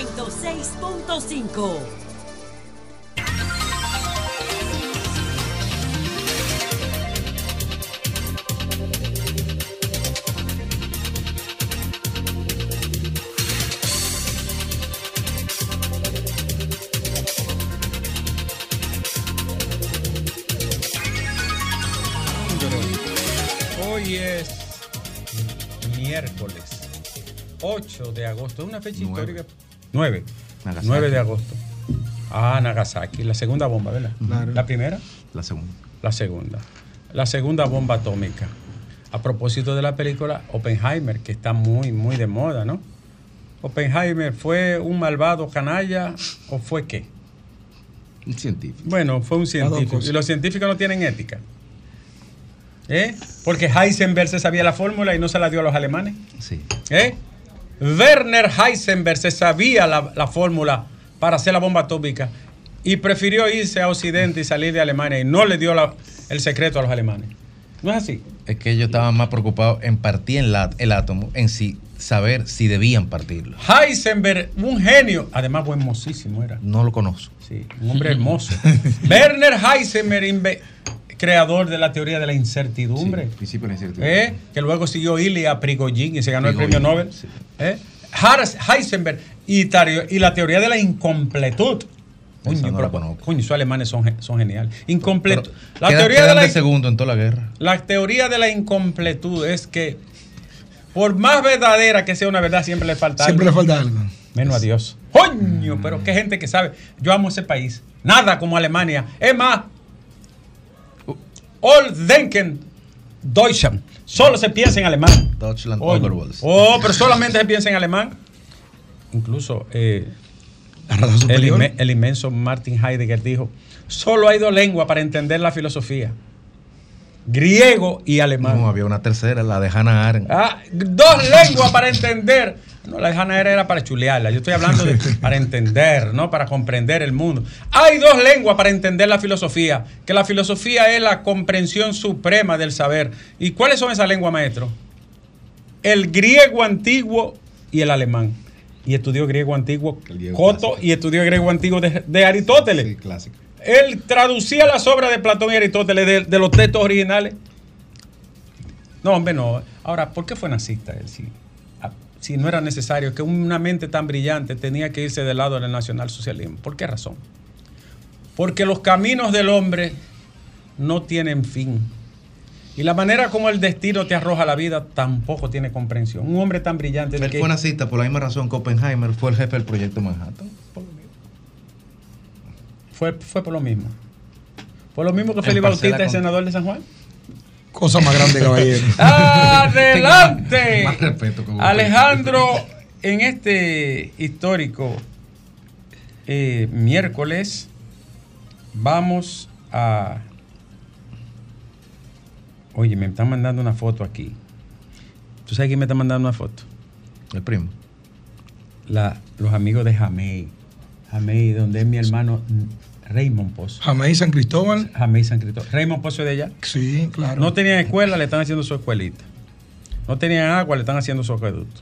106.5. Hoy es miércoles 8 de agosto. Una fecha histórica. 9. Nagasaki. 9 de agosto. Ah, Nagasaki, la segunda bomba, ¿verdad? Claro. La primera, La segunda. la segunda. La segunda bomba atómica. A propósito de la película Oppenheimer, que está muy, muy de moda, ¿no? Oppenheimer fue un malvado canalla o fue qué? Un científico. Bueno, fue un científico. Y los científicos no tienen ética. ¿Eh? Porque Heisenberg se sabía la fórmula y no se la dio a los alemanes. Sí. ¿Eh? Werner Heisenberg se sabía la, la fórmula para hacer la bomba atómica y prefirió irse a Occidente y salir de Alemania y no le dio la- el secreto a los alemanes. ¿No es así? Es que ellos estaban más preocupados en partir en la- el átomo, en sí, saber si debían partirlo. Heisenberg, un genio, además buen mocísimo era. No lo conozco. Sí, un hombre hermoso. Werner Heisenberg, creador de la teoría de la incertidumbre. Principio de la incertidumbre. ¿Eh? que luego siguió Ilya Prigogine y se ganó el premio Nobel. ¿Eh? Har- Heisenberg y, tario- y la teoría de la incompletud. Coño, no pero- la conozco. coño, esos alemanes son, son geniales. Incompletud. La teoría, de la, de segundo en toda la guerra. la teoría de la incompletud es que por más verdadera que sea una verdad, siempre le falta Siempre le algo. falta algo. Menos a Dios. Coño, pero qué gente que sabe. Yo amo ese país. Nada como Alemania. Es más, all denken Deutschland. Solo se piensa en alemán. Deutschland. Overwalls. Oh, pero solamente se piensa en alemán. Incluso eh, inme- el inmenso Martin Heidegger dijo, solo hay dos lenguas para entender la filosofía. Griego y alemán. No, había una tercera, la de Hannah Arendt. Ah, dos lenguas para entender. No, la de Hannah era para chulearla. Yo estoy hablando de para entender, no para comprender el mundo. Hay dos lenguas para entender la filosofía. Que la filosofía es la comprensión suprema del saber. ¿Y cuáles son esas lenguas, maestro? El griego antiguo y el alemán. Y estudió griego antiguo El griego Coto clásico. y estudió griego antiguo de, de Aristóteles. Sí, clásico. Él traducía las obras de Platón y Aristóteles de, de los textos originales. No, hombre, no. Ahora, ¿por qué fue nazista él? Si, ah, si no era necesario, que una mente tan brillante tenía que irse del lado del nacionalsocialismo. ¿Por qué razón? Porque los caminos del hombre no tienen fin. Y la manera como el destino te arroja a la vida tampoco tiene comprensión. Un hombre tan brillante Él que- fue nazista por la misma razón que Oppenheimer fue el jefe del proyecto Manhattan. fue, fue por lo mismo. Fue lo mismo que parcela Bautista, el senador de San Juan. Cosa más grande, caballero. Adelante. Más respeto con Alejandro, en este histórico eh, miércoles vamos a... Oye, me están mandando una foto aquí. ¿Tú sabes quién me está mandando una foto? El primo. La- los amigos de Jamey. Jamey, donde es mi hermano Raymond Pozo. Jamás San Cristóbal. Jamey San Cristóbal. Raymond Pozo es de allá. Sí, claro. No tenían escuela, le están haciendo su escuelita. No tenían agua, le están haciendo su acueducto.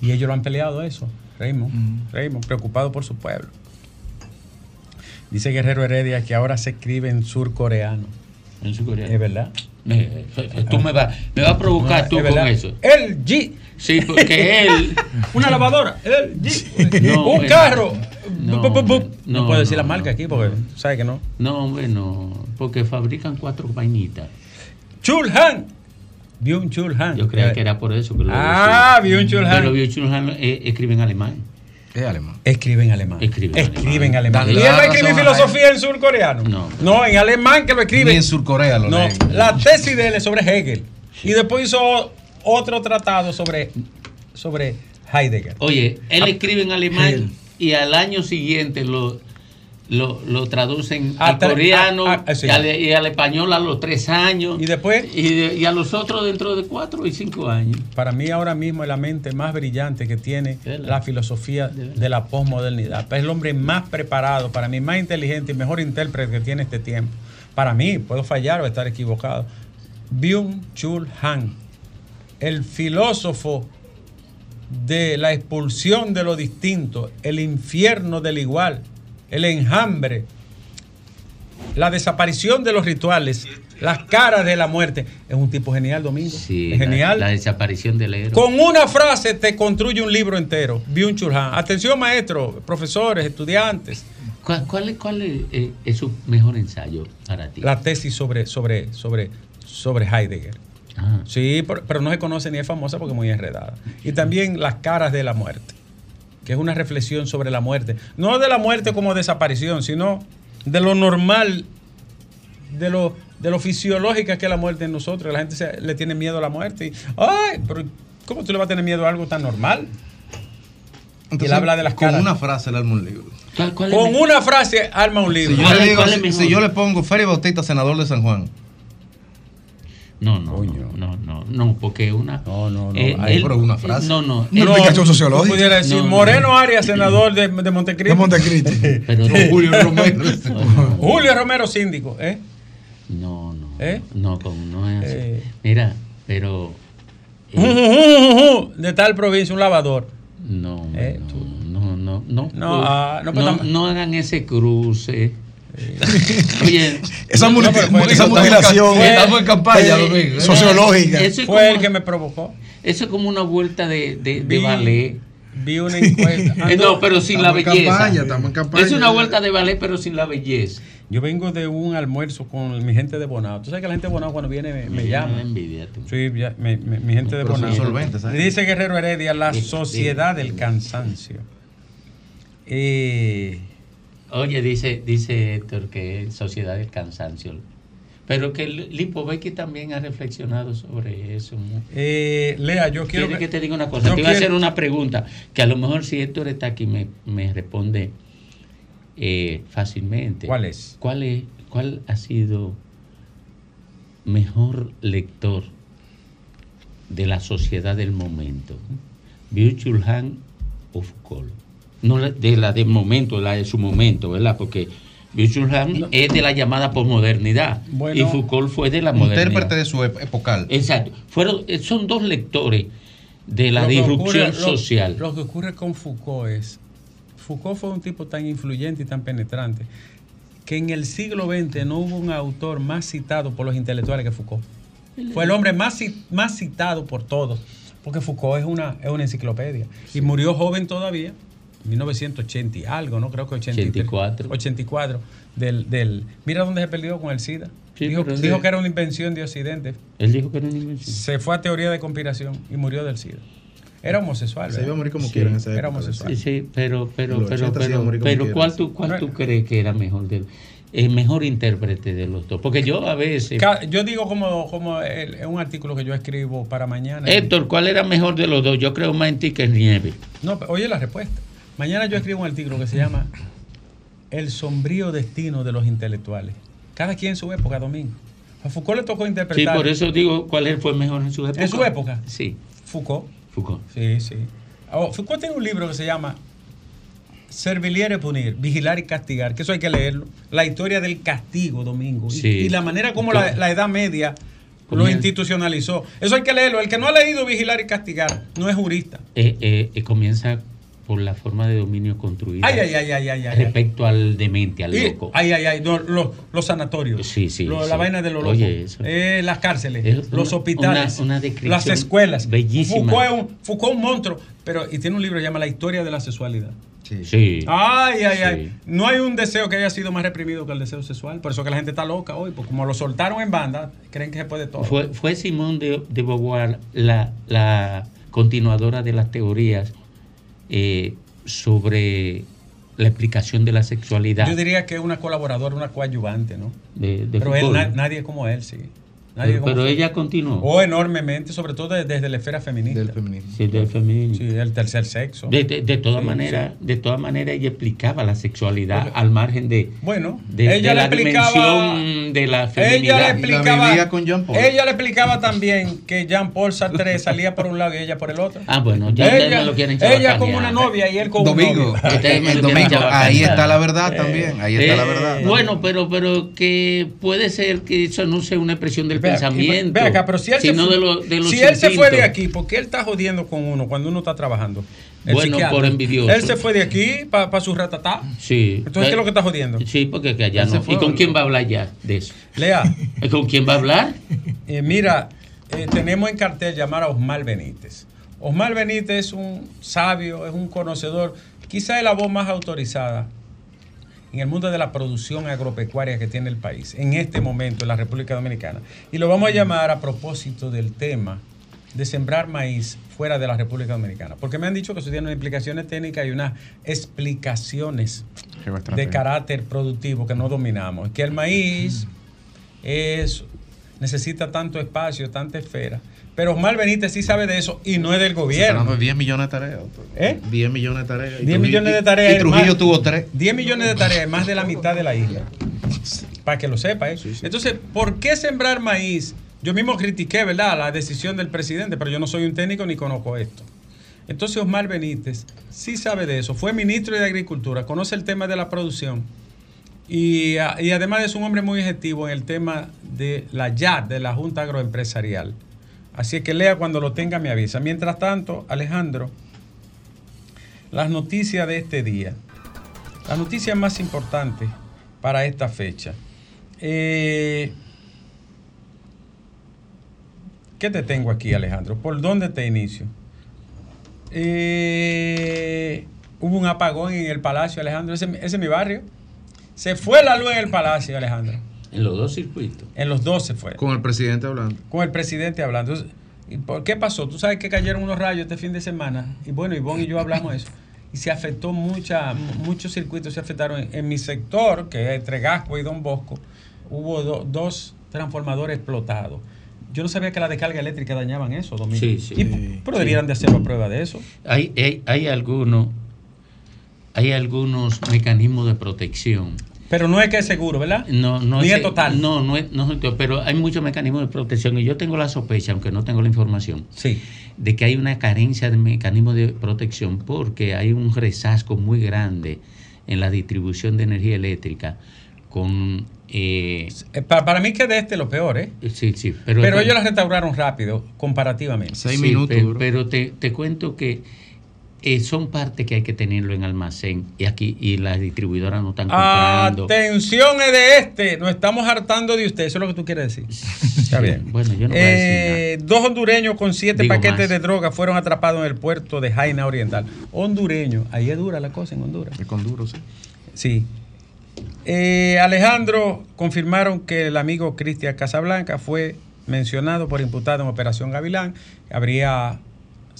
Y ellos lo han peleado eso, Raymond. Raymond, preocupado por su pueblo. Dice Guerrero Heredia que ahora se escribe en surcoreano. En su coreano. ¿Es verdad? Eh, eh, tú me vas me va a provocar tú ¿Es con eso. El G. Sí, porque él. Una lavadora. El G. No, Un bueno. carro. No, no, puedo decir la marca aquí porque sabes que no. No, hombre, no. Porque fabrican cuatro vainitas. Chulhan. Byung Chulhan. Yo creía que era por eso que lo Ah. Byung Chul Han. Pero Byung Chul Han eh, escribe en alemán. Es alemán. Escribe en alemán. Escribe en Escribe en alemán. ¿Y él va a escribir filosofía en surcoreano? No. No, en alemán que lo escribe. Ni en Surcorea lo No, leen. la tesis de él es sobre Hegel. Y después hizo otro tratado sobre, sobre Heidegger. Oye, él Ah, escribe en alemán Hegel. y al año siguiente lo, lo, lo traducen al coreano sí. y, al, y al español a los tres años. Y después, Y, de- y a los otros dentro de cuatro y cinco años. para mí ahora mismo es la mente más brillante que tiene De la filosofía De de la posmodernidad. Es el hombre más preparado, para mí más inteligente y mejor intérprete que tiene este tiempo. Para mí, puedo fallar o estar equivocado. Byung Chul Han, el filósofo de la expulsión de lo distinto, el infierno del igual, el enjambre, la desaparición de los rituales, las caras de la muerte. Es un tipo genial, Domingo. Sí, es genial. La, desaparición del héroe. Con una frase te construye un libro entero. Byung. Atención, maestros, profesores, estudiantes. ¿Cuál, cuál es, cuál es, eh, es su mejor ensayo para ti? La tesis sobre, sobre, sobre, sobre Heidegger. Ah, Sí, pero, pero no se conoce ni es famosa porque es muy enredada. Y también Las caras de la muerte, que es una reflexión sobre la muerte. No de la muerte como desaparición, sino de lo normal, de lo, de lo fisiológica que es la muerte en nosotros. La gente se- le tiene miedo a la muerte. Y, Ay, pero ¿cómo tú le vas a tener miedo a algo tan normal? y él habla de las Con caras. una frase le arma un libro. ¿Cuál, cuál es Con una frase arma un libro. Si yo, ¿Cuál le digo, si- si yo le pongo Félix Bautista, senador de San Juan. No, no, Coño. no, no, no, porque una. No, no, no. eh, Ahí, él- pero una frase. No, no. Una explicación sociológica. tú pudieras decir No, no. Moreno Arias, senador de, de Montecristi. De Montecristi. pero No, Julio Romero. No, no, Julio Romero, síndico. ¿eh? no, no, ¿Eh? no, con- no es así. Eh. Mira, pero eh, de tal provincia, un lavador. no, Eh, no, no, no, no, No, ah, no, no, pero tam- no hagan ese cruce. Oye, Esa, No, esa mutilación en campaña, eh, Domingo. sociológica. Eso es Fue como- el que me provocó. Eso es como una vuelta de, de, de Vi- ballet. Vi una encuesta. Eh, Ando- no, pero sin estamos la en belleza. campaña, estamos en campaña. Es una vuelta de ballet, pero sin la belleza. Yo vengo de un almuerzo con mi gente de Bonao. Tú sabes que la gente de Bonao cuando viene me, me Me llama. envidia, tú. Sí, ya, me- me- mi gente de Bonao. Dice Guerrero Heredia, la sociedad del cansancio. Eh, Oye, dice, dice Héctor que es Sociedad del Cansancio. Pero que Lipovetsky también ha reflexionado sobre eso. eh, Lea, yo quiero Quiere que te diga una cosa. Te iba a hacer una pregunta que a lo mejor si Héctor está aquí me, me responde eh, fácilmente. ¿Cuál es? ¿Cuál es? ¿Cuál ha sido mejor lector de la sociedad del momento? Byung-Chul Han o Foucault? No de la del momento, la de su momento, ¿verdad? Porque Byung-Chul Han es de la llamada posmodernidad Bueno. y Foucault fue de la modernidad. Intérprete de su ep- epocal. Exacto. Fueron, eh, son dos lectores de la Lo disrupción ocurre- social. Lo, que ocurre con Foucault es, Foucault fue un tipo tan influyente y tan penetrante que en el siglo XX no hubo un autor más citado por los intelectuales que Foucault. Fue el hombre más citado por todos, porque Foucault es una, es una enciclopedia. Y murió joven todavía, 1980 y algo, ¿no? Creo que 83, 84. 84. Del, del, mira dónde se perdió con el SIDA. Sí, dijo, que era una invención de Occidente. Él dijo que era una invención. Se fue a teoría de conspiración y murió del SIDA. Era homosexual. Se iba a morir como Sí, quiera en esa Era homosexual. Sí, sí, pero, pero, pero, 80 se iba a pero, pero ¿cuál, tú, cuál tú crees que era mejor del, el mejor intérprete de los dos? Porque yo a veces. Yo digo como, como el- es un artículo que yo escribo para mañana. Héctor, ¿cuál era mejor de los dos? Yo creo más en ti que en Nieve. No, pero oye la respuesta. Mañana yo escribo un artículo que se llama El sombrío destino de los intelectuales. Cada quien en su época, Domingo. A Foucault le tocó Sí, interpretar. por eso digo cuál fue mejor en su época. ¿En su época? Sí, Foucault. Foucault. Sí, sí. Oh, Foucault tiene un libro que se llama Servir y punir, vigilar y castigar, que eso hay que leerlo. La historia del castigo, Domingo. Y- Sí. Y, la manera como la, la Edad Media lo Comienza. institucionalizó. Eso hay que leerlo. El que no ha leído vigilar y castigar no es jurista. Eh, eh, eh, comienza por la forma de dominio construida Ay, ay, ay, ay, ay, ay. respecto al demente, al Y- loco. ay, ay, ay, no, los, los sanatorios. Sí, sí, Lo- sí. La vaina de los locos. Oye, eso. Eh, las cárceles, Es los una- hospitales, una- las escuelas. bellísima. Foucault es un, Foucault es un monstruo, pero y tiene un libro que se llama La historia de la sexualidad. Sí. Sí. Ay, ay, Sí. ay. No hay un deseo que haya sido más reprimido que el deseo sexual. Por eso que la gente está loca hoy, porque como lo soltaron en banda, creen que se puede todo. Fue, fue Simón de, de Beauvoir la, la continuadora de las teorías eh, sobre la explicación de la sexualidad. Yo diría que es una colaboradora, una coadyuvante, ¿no? de, de Pero él, Foucault. na- nadie como él, sí. Nadie pero como ella continuó. O enormemente, sobre todo de- desde la esfera feminista. Del feminismo. Sí, del feminismo. Sí, el tercer sexo. De, de, de todas Sí, maneras, de todas maneras ella explicaba la sexualidad al margen de, Bueno, de, ella de le la explicaba. dimensión de la Ella le feminidad. explicaba. vivía con Jean Paul. Ella le explicaba también que Jean Paul Sartre salía por un lado y ella por el otro. Ah, bueno, ya ustedes ella me lo quieren ella con chabacanear. una novia y él con Domingo, un novio. Ustedes me eh, lo Domingo, quieren ahí está la verdad también. Ahí está la Eh, verdad. Bueno, pero, pero que puede ser que eso no sea una expresión del pensamiento, ve acá, pero si él, se, fue- de, lo- de los si él se fue de aquí, ¿por qué él está jodiendo con uno cuando uno está trabajando? El Bueno, por envidioso. Él se fue de aquí para su ratatá. Sí. Entonces, ¿qué es lo que está jodiendo? Sí, porque que allá Él no. fue, ¿Y con quién va a hablar ya de eso? Lea, ¿Con quién va a hablar? eh, mira, eh, tenemos en cartel llamar a Osmar Benítez. Osmar Benítez es un sabio, es un conocedor, quizá es la voz más autorizada en el mundo de la producción agropecuaria que tiene el país, en este momento en la República Dominicana. Y lo vamos a llamar a propósito del tema de sembrar maíz fuera de la República Dominicana. Porque me han dicho que eso tiene unas implicaciones técnicas y unas explicaciones de carácter productivo que no dominamos. Que el maíz es, necesita tanto espacio, tanta esfera. Pero Osmar Benítez sí sabe de eso y no es del gobierno. dando 10 millones de tareas. ¿Eh? 10 millones de tareas. Y 10 Trujillo- millones de tareas. Y Trujillo más- tuvo 3. 10 millones de tareas, más de la mitad de la isla. Para que lo sepa, ¿eh? Entonces, ¿por qué sembrar maíz? Yo mismo critiqué, ¿verdad?, la decisión del presidente, pero yo no soy un técnico ni conozco esto. Entonces, Osmar Benítez sí sabe de eso. Fue ministro de Agricultura, conoce el tema de la producción. Y, a- y además es un hombre muy objetivo en el tema de la YAD, de la Junta Agroempresarial. Así que lea cuando lo tenga, me avisa. Mientras tanto, Alejandro, las noticias de este día. Las noticias más importantes para esta fecha. Eh, ¿Qué te tengo aquí, Alejandro? ¿Por dónde te inicio? Eh, hubo un apagón en el Palacio, Alejandro. Ese, ese es mi barrio. Se fue la luz en el Palacio, Alejandro. En los dos circuitos. En los dos se fue. Con el presidente hablando. Con el presidente hablando. Entonces, ¿y por qué pasó? Tú sabes que cayeron unos rayos este fin de semana. Y bueno, Ivonne y yo hablamos de eso. Y se afectó mucha, muchos circuitos se afectaron. En, en mi sector, que es entre Gasco y Don Bosco, hubo do- dos transformadores explotados. Yo no sabía que la descarga eléctrica dañaban eso, Domingo. Sí, sí. Y- pero debieran de hacer la prueba de eso. Hay, hay, hay algunos hay algunos mecanismos de protección. Pero no es que es seguro, ¿verdad? No, no Ni es es total. No, no es, no es total, pero hay muchos mecanismos de protección y yo tengo la sospecha, aunque no tengo la información, Sí. de que hay una carencia de mecanismos de protección porque hay un resasco muy grande en la distribución de energía eléctrica con... eh, Eh, pa- para mí que de este lo peor, ¿eh? sí, sí, pero, Pero ellos la restauraron rápido, comparativamente. Seis Sí, minutos. pe- duró. Pero, te, te cuento que eh, son partes que hay que tenerlo en almacén y aquí y las distribuidoras no están comprando. Atención es de este, nos estamos hartando de usted, eso es lo que tú quieres decir. Está bien. Bueno, yo no voy a decir Eh, dos hondureños con siete Digo paquetes más. de droga fueron atrapados en el puerto de Jaina Oriental. Hondureño, ahí es dura la cosa en Honduras. El con duro, sí. Sí. Eh, Alejandro confirmaron que el amigo Cristian Casablanca fue mencionado por imputado en Operación Gavilán. Habría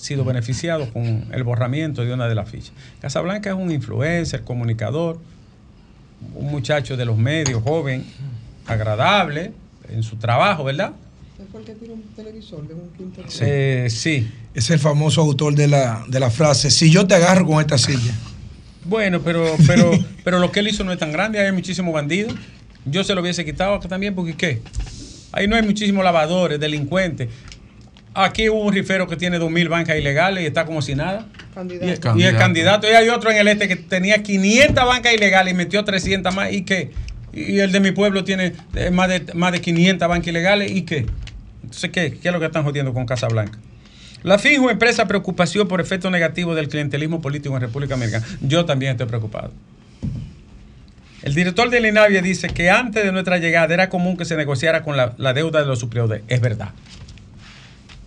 sido beneficiado con el borramiento de una de las fichas. Casablanca es un influencer, comunicador, un muchacho de los medios, joven, agradable en su trabajo, ¿verdad? fue el que tiene un televisor de un quinto? Sí. Eh, sí. Es el famoso autor de la, de la frase, si yo te agarro con esta silla. Bueno, pero, pero, pero lo que él hizo no es tan grande, hay muchísimos bandidos. Yo se lo hubiese quitado acá también, porque ¿qué? Ahí no hay muchísimos lavadores, delincuentes. Aquí hubo un rifero que tiene 2.000 bancas ilegales y está como si nada. Candidato. Y, y el Candidato. y hay otro en el este que tenía 500 bancas ilegales y metió 300 más. ¿Y qué? Y el de mi pueblo tiene eh, más de, más de 500 bancas ilegales. ¿Y qué? Entonces, ¿qué? ¿Qué es lo que están jodiendo con Casablanca? La FIJO expresa preocupación por efectos negativos del clientelismo político en República Dominicana. Yo también estoy preocupado. El director de Linavia dice que antes de nuestra llegada era común que se negociara con la, la deuda de los superiores. Es verdad.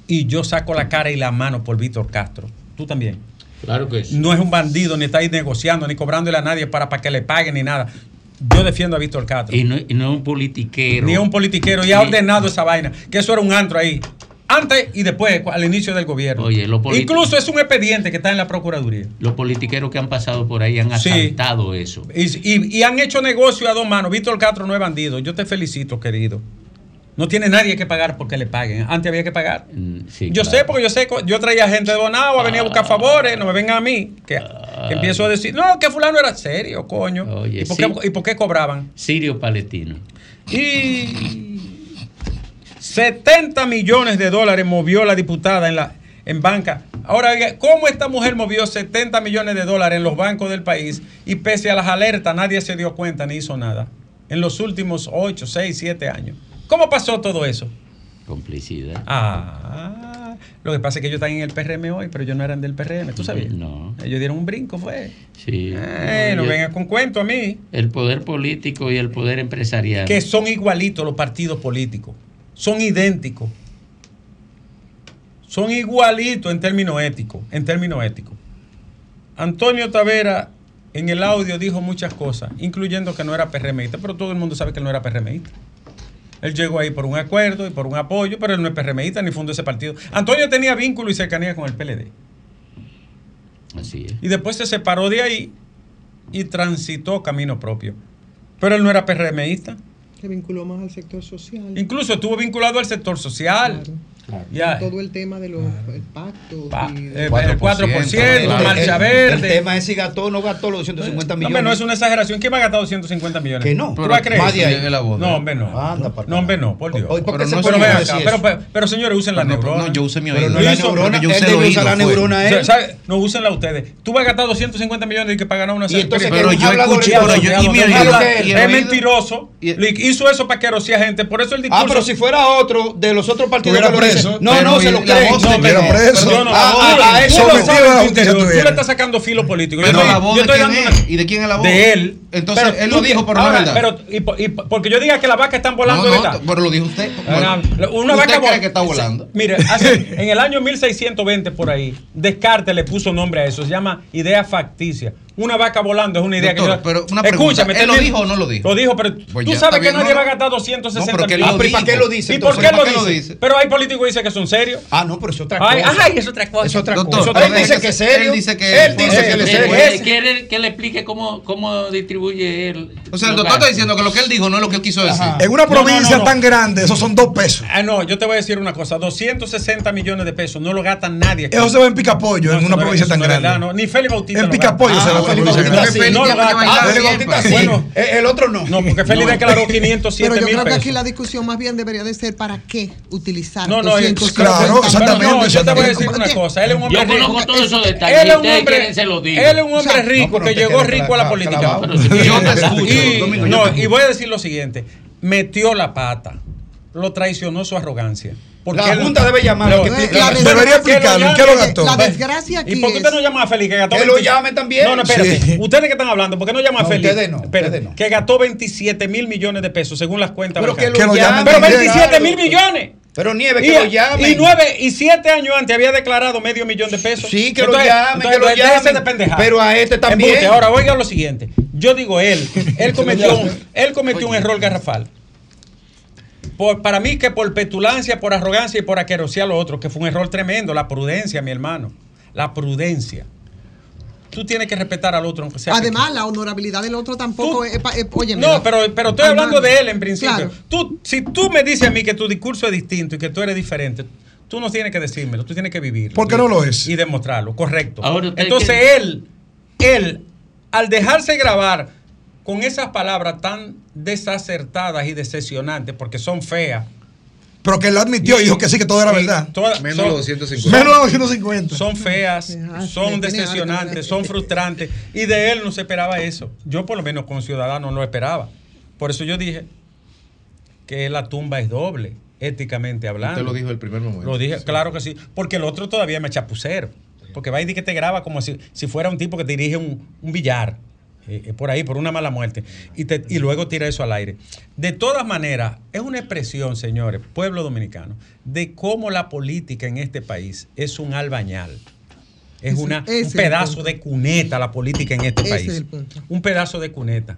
Y yo saco la cara y la mano por Víctor Castro. Tú también. Claro que sí. No es un bandido, ni está ahí negociando, ni cobrándole a nadie para, para que le paguen, ni nada. Yo defiendo a Víctor Castro. Y no, y no es un politiquero. Ni es un politiquero. Y ha ordenado esa vaina. Que eso era un antro ahí. Antes y después, al inicio del gobierno. Oye, lo Incluso es un expediente que está en la Procuraduría. Los politiqueros que han pasado por ahí han Sí. asaltado eso. Y, y- y han hecho negocio a dos manos. Víctor Castro no es bandido. Yo te felicito, querido. No tiene nadie que pagar porque le paguen. Antes había que pagar. Mm, sí, yo claro. sé, porque yo sé, yo traía gente de Bonagua, venía a buscar favores, no me vengan a mí, que, que empiezo a decir, no, que fulano era serio, coño. Oye, ¿Y, por sí. qué, ¿Y por qué cobraban? Sirio Palestino. Y 70 millones de dólares movió la diputada en la en banca. Ahora, ¿cómo esta mujer movió 70 millones de dólares en los bancos del país y pese a las alertas nadie se dio cuenta ni hizo nada? En los últimos 8, 6, 7 años. ¿Cómo pasó todo eso? complicidad. Ah, lo que pasa es que ellos están en el PRM hoy, pero ellos no eran del PRM, ¿tú sabías? No. Ellos dieron un brinco, fue. Sí. Eh, no yo- vengas con cuento a mí. El poder político y el poder empresarial. Que son igualitos los partidos políticos. Son idénticos. Son igualitos en términos éticos. En términos éticos. Antonio Tavera en el audio dijo muchas cosas, incluyendo que no era PRMista, pero todo el mundo sabe que él no era PRMista. Él llegó ahí por un acuerdo y por un apoyo, pero él no es PRMista ni fundó ese partido. Antonio tenía vínculo y cercanía con el PLD. Así es. Y después se separó de ahí y transitó camino propio. Pero él no era PRMista. Se vinculó más al sector social. Incluso estuvo vinculado al sector social. Ya. Todo el tema de los el pactos. Pa- y eh, de- el 4%, Claro. marcha el, verde. El tema es si gastó o no gastó los 250 No, millones. hombre, no es una exageración. ¿Quién va a gastar 250 millones? Que no. ¿Tú Pero vas a creer? más de ahí. La de No, hombre, no. Anda, no, hombre, no, por Dios. Hoy, ¿por qué Pero no Pero, acá, pero, pero, pero, señores, usen la No, neurona. no, yo usé mi Pero oído. no la Hizo- neurona, yo usé el usar la fue. neurona él. ¿Sabe? No úsenla ustedes. Tú vas a gastar 250 millones de que para ganar una Y pero yo escuché, y y y el es mentiroso. Y- hizo eso para que a gente. Por eso el discurso. Ah, pero si fuera otro de los otros partidos Preso, No, no, se lo creen. No, preso. Pero no, Ah, tú- ah, eso a justicia Tú le estás sacando filo político. Yo estoy- dando y de quién es la voz. De él. Entonces, él lo dijo, pero no es verdad. Pero, y, po- y po- porque yo diga que las vacas están volando, verdad. pero lo dijo usted. Una, una ¿Usted vaca cree que está volando? Mire, en el año 1620 por ahí, Descartes le puso nombre a eso. Se llama idea facticia. Una vaca volando es una idea Doctor, que yo. pero una pregunta, Escúchame, ¿él lo dijo o no lo dijo? Lo dijo, pero Pues tú ya, sabes que bien, nadie no, va a gastar 260 No, que millones. Ah, pero ¿y para qué lo dice? ¿Y por qué lo ¿Para dice? lo dice? Pero hay políticos que dicen que son serios. Ah, no, pero es otra Ay, cosa. ay, es otra cosa. Es otra Doctor, cosa. Él dice que que es se- serio. él dice que- Él dice que él es Eh, serio. eh, ¿Quiere que le explique cómo, cómo distribuye él? O sea, el doctor está diciendo que lo que él dijo no es lo que él quiso decir. En una provincia tan grande, esos son dos pesos. Ah, no, yo te voy a decir una cosa. 260 millones de pesos no lo gasta nadie. Eso se ve en Picapollo, en una es- provincia tan es grande. Ni Félix Bautista. En lo Picapollo se ve Ah, lo Bueno. Eh, El otro no. No, porque Félix No. declaró 507 Pero yo mil creo que pesos. aquí la discusión más bien debería de ser para qué utilizar No, no, es- 250 claro, exactamente, no, yo te voy a decir una cosa. Él es un hombre Yo rico. conozco todos esos detalles. Él es un hombre, se lo digo. él es un hombre rico que llegó rico a la política. Yo te escucho, yo no, y voy a decir lo siguiente. Metió la pata. Lo traicionó su arrogancia. Porque La Junta debe pero Debería explicarlo. ¿En qué lo gastó? La desgracia aquí ¿Y por qué usted no llama a Félix que gastó Que lo 20? llame también. No, no, espérate. Sí. Ustedes que están hablando, ¿por qué no llama a No, Félix? ustedes no, Espérate, ustedes no. Que gastó 27 mil millones de pesos según las cuentas Pero que bancarias. Que lo llamen llame. Pero también. 27 mil millones. Pero Nieve, Y, que lo llame. y nueve y siete años antes había declarado medio millón de pesos. Sí, que lo Entonces- llamen, entonces, que lo llamen. de. Pero a este también. Embuste. Ahora, oiga lo siguiente. Yo digo él, él cometió, él cometió un error garrafal. Por, para mí que por petulancia, por arrogancia y por aquerosia lo otro, que fue un error tremendo, la prudencia, mi hermano. La prudencia. Tú tienes que respetar al otro, aunque sea Además, pequeño. la honorabilidad del otro tampoco Tú- es, oye, No, mira. pero, pero estoy Hermano, hablando de él en principio. claro. Tú, si tú me dices a mí que tu discurso es distinto y que tú eres diferente, tú no tienes que decírmelo, tú tienes que vivirlo. ¿Por qué no lo es? Y demostrarlo, correcto. Ahora Entonces él, él, al dejarse grabar con esas palabras tan desacertadas y decepcionantes, porque son feas. Pero que él admitió y dijo que sí, que todo era verdad. Menos son- los 250. Menos de 250. son feas, son decepcionantes, son frustrantes. Y de él no se esperaba eso. Yo por lo menos como ciudadano no lo esperaba. Por eso yo dije que la tumba es doble, éticamente hablando. Usted lo dijo el primer momento. Lo dije, claro que sí. Porque el otro todavía me chapucero. Porque va y dice que te graba como si, si fuera un tipo que te dirige un, un billar. Eh, eh, por ahí, por una mala muerte. Y, te- y luego tira eso al aire. De todas maneras, es una expresión, señores, pueblo dominicano, de cómo la política en este país es un albañal. Es Ese- una, ese un pedazo de cuneta la política en este Ese país. es el punto. Un pedazo de cuneta.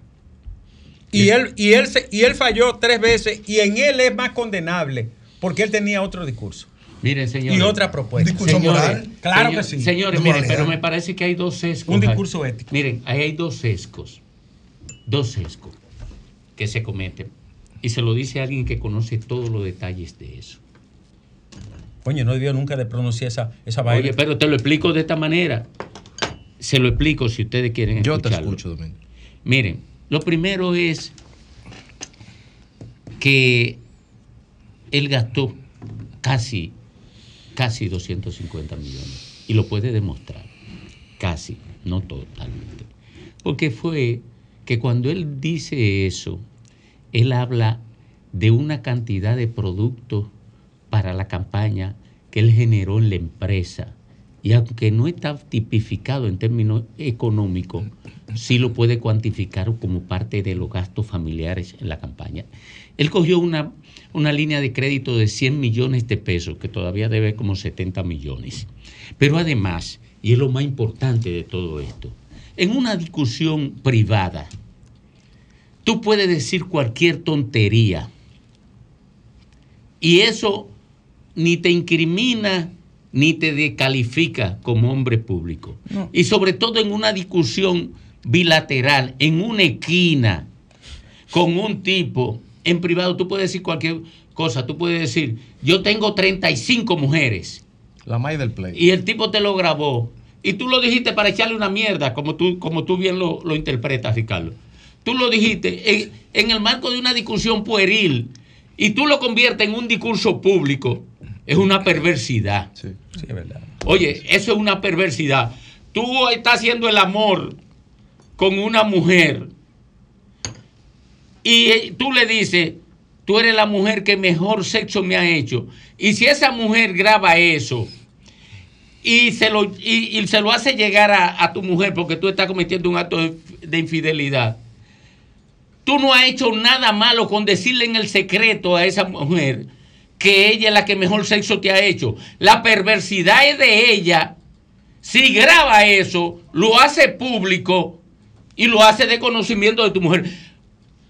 Y él, y, él se- y él falló tres veces y en él es más condenable porque él tenía otro discurso Miren, señores. y otra propuesta. Un discurso Señores, moral. Claro señor- que sí. Señores, miren, moralidad. pero me parece que hay dos sesgos. Un discurso ético. Miren, ahí hay dos sesgos. Dos sesgos que se cometen. Y se lo dice alguien que conoce todos los detalles de eso. Coño, no debió nunca de pronunciar esa, esa vaina. Oye, pero te lo explico de esta manera. Se lo explico si ustedes quieren Yo te escucharlo. escucho, Domingo. Miren, lo primero es que él gastó casi, casi 250 millones. Y lo puede demostrar. Casi, no totalmente. Porque fue que cuando él dice eso, él habla de una cantidad de productos para la campaña que él generó en la empresa. Y aunque no está tipificado en términos económicos, sí lo puede cuantificar como parte de los gastos familiares en la campaña. Él cogió una, una línea de crédito de 100 millones de pesos, que todavía debe como 70 millones. Pero además, y es lo más importante de todo esto, en una discusión privada, tú puedes decir cualquier tontería y eso ni te incrimina ni te descalifica como hombre público. No. Y sobre todo en una discusión bilateral, en una esquina, con un tipo, en privado tú puedes decir cualquier cosa, tú puedes decir, yo tengo 35 mujeres La May del Play. y el tipo te lo grabó y tú lo dijiste para echarle una mierda, como tú, como tú bien lo, lo interpretas, Ricardo. Tú lo dijiste en, en el marco de una discusión pueril y tú lo conviertes en un discurso público. Es una perversidad. Sí. Sí, es verdad. Oye, eso es una perversidad. Tú estás haciendo el amor con una mujer y tú le dices, tú eres la mujer que mejor sexo me ha hecho. Y si esa mujer graba eso y se lo, y, se lo hace llegar a, a tu mujer porque tú estás cometiendo un acto de, de infidelidad, tú no has hecho nada malo con decirle en el secreto a esa mujer que ella es la que mejor sexo te ha hecho. La perversidad es de ella. Si graba eso, lo hace público y lo hace de conocimiento de tu mujer.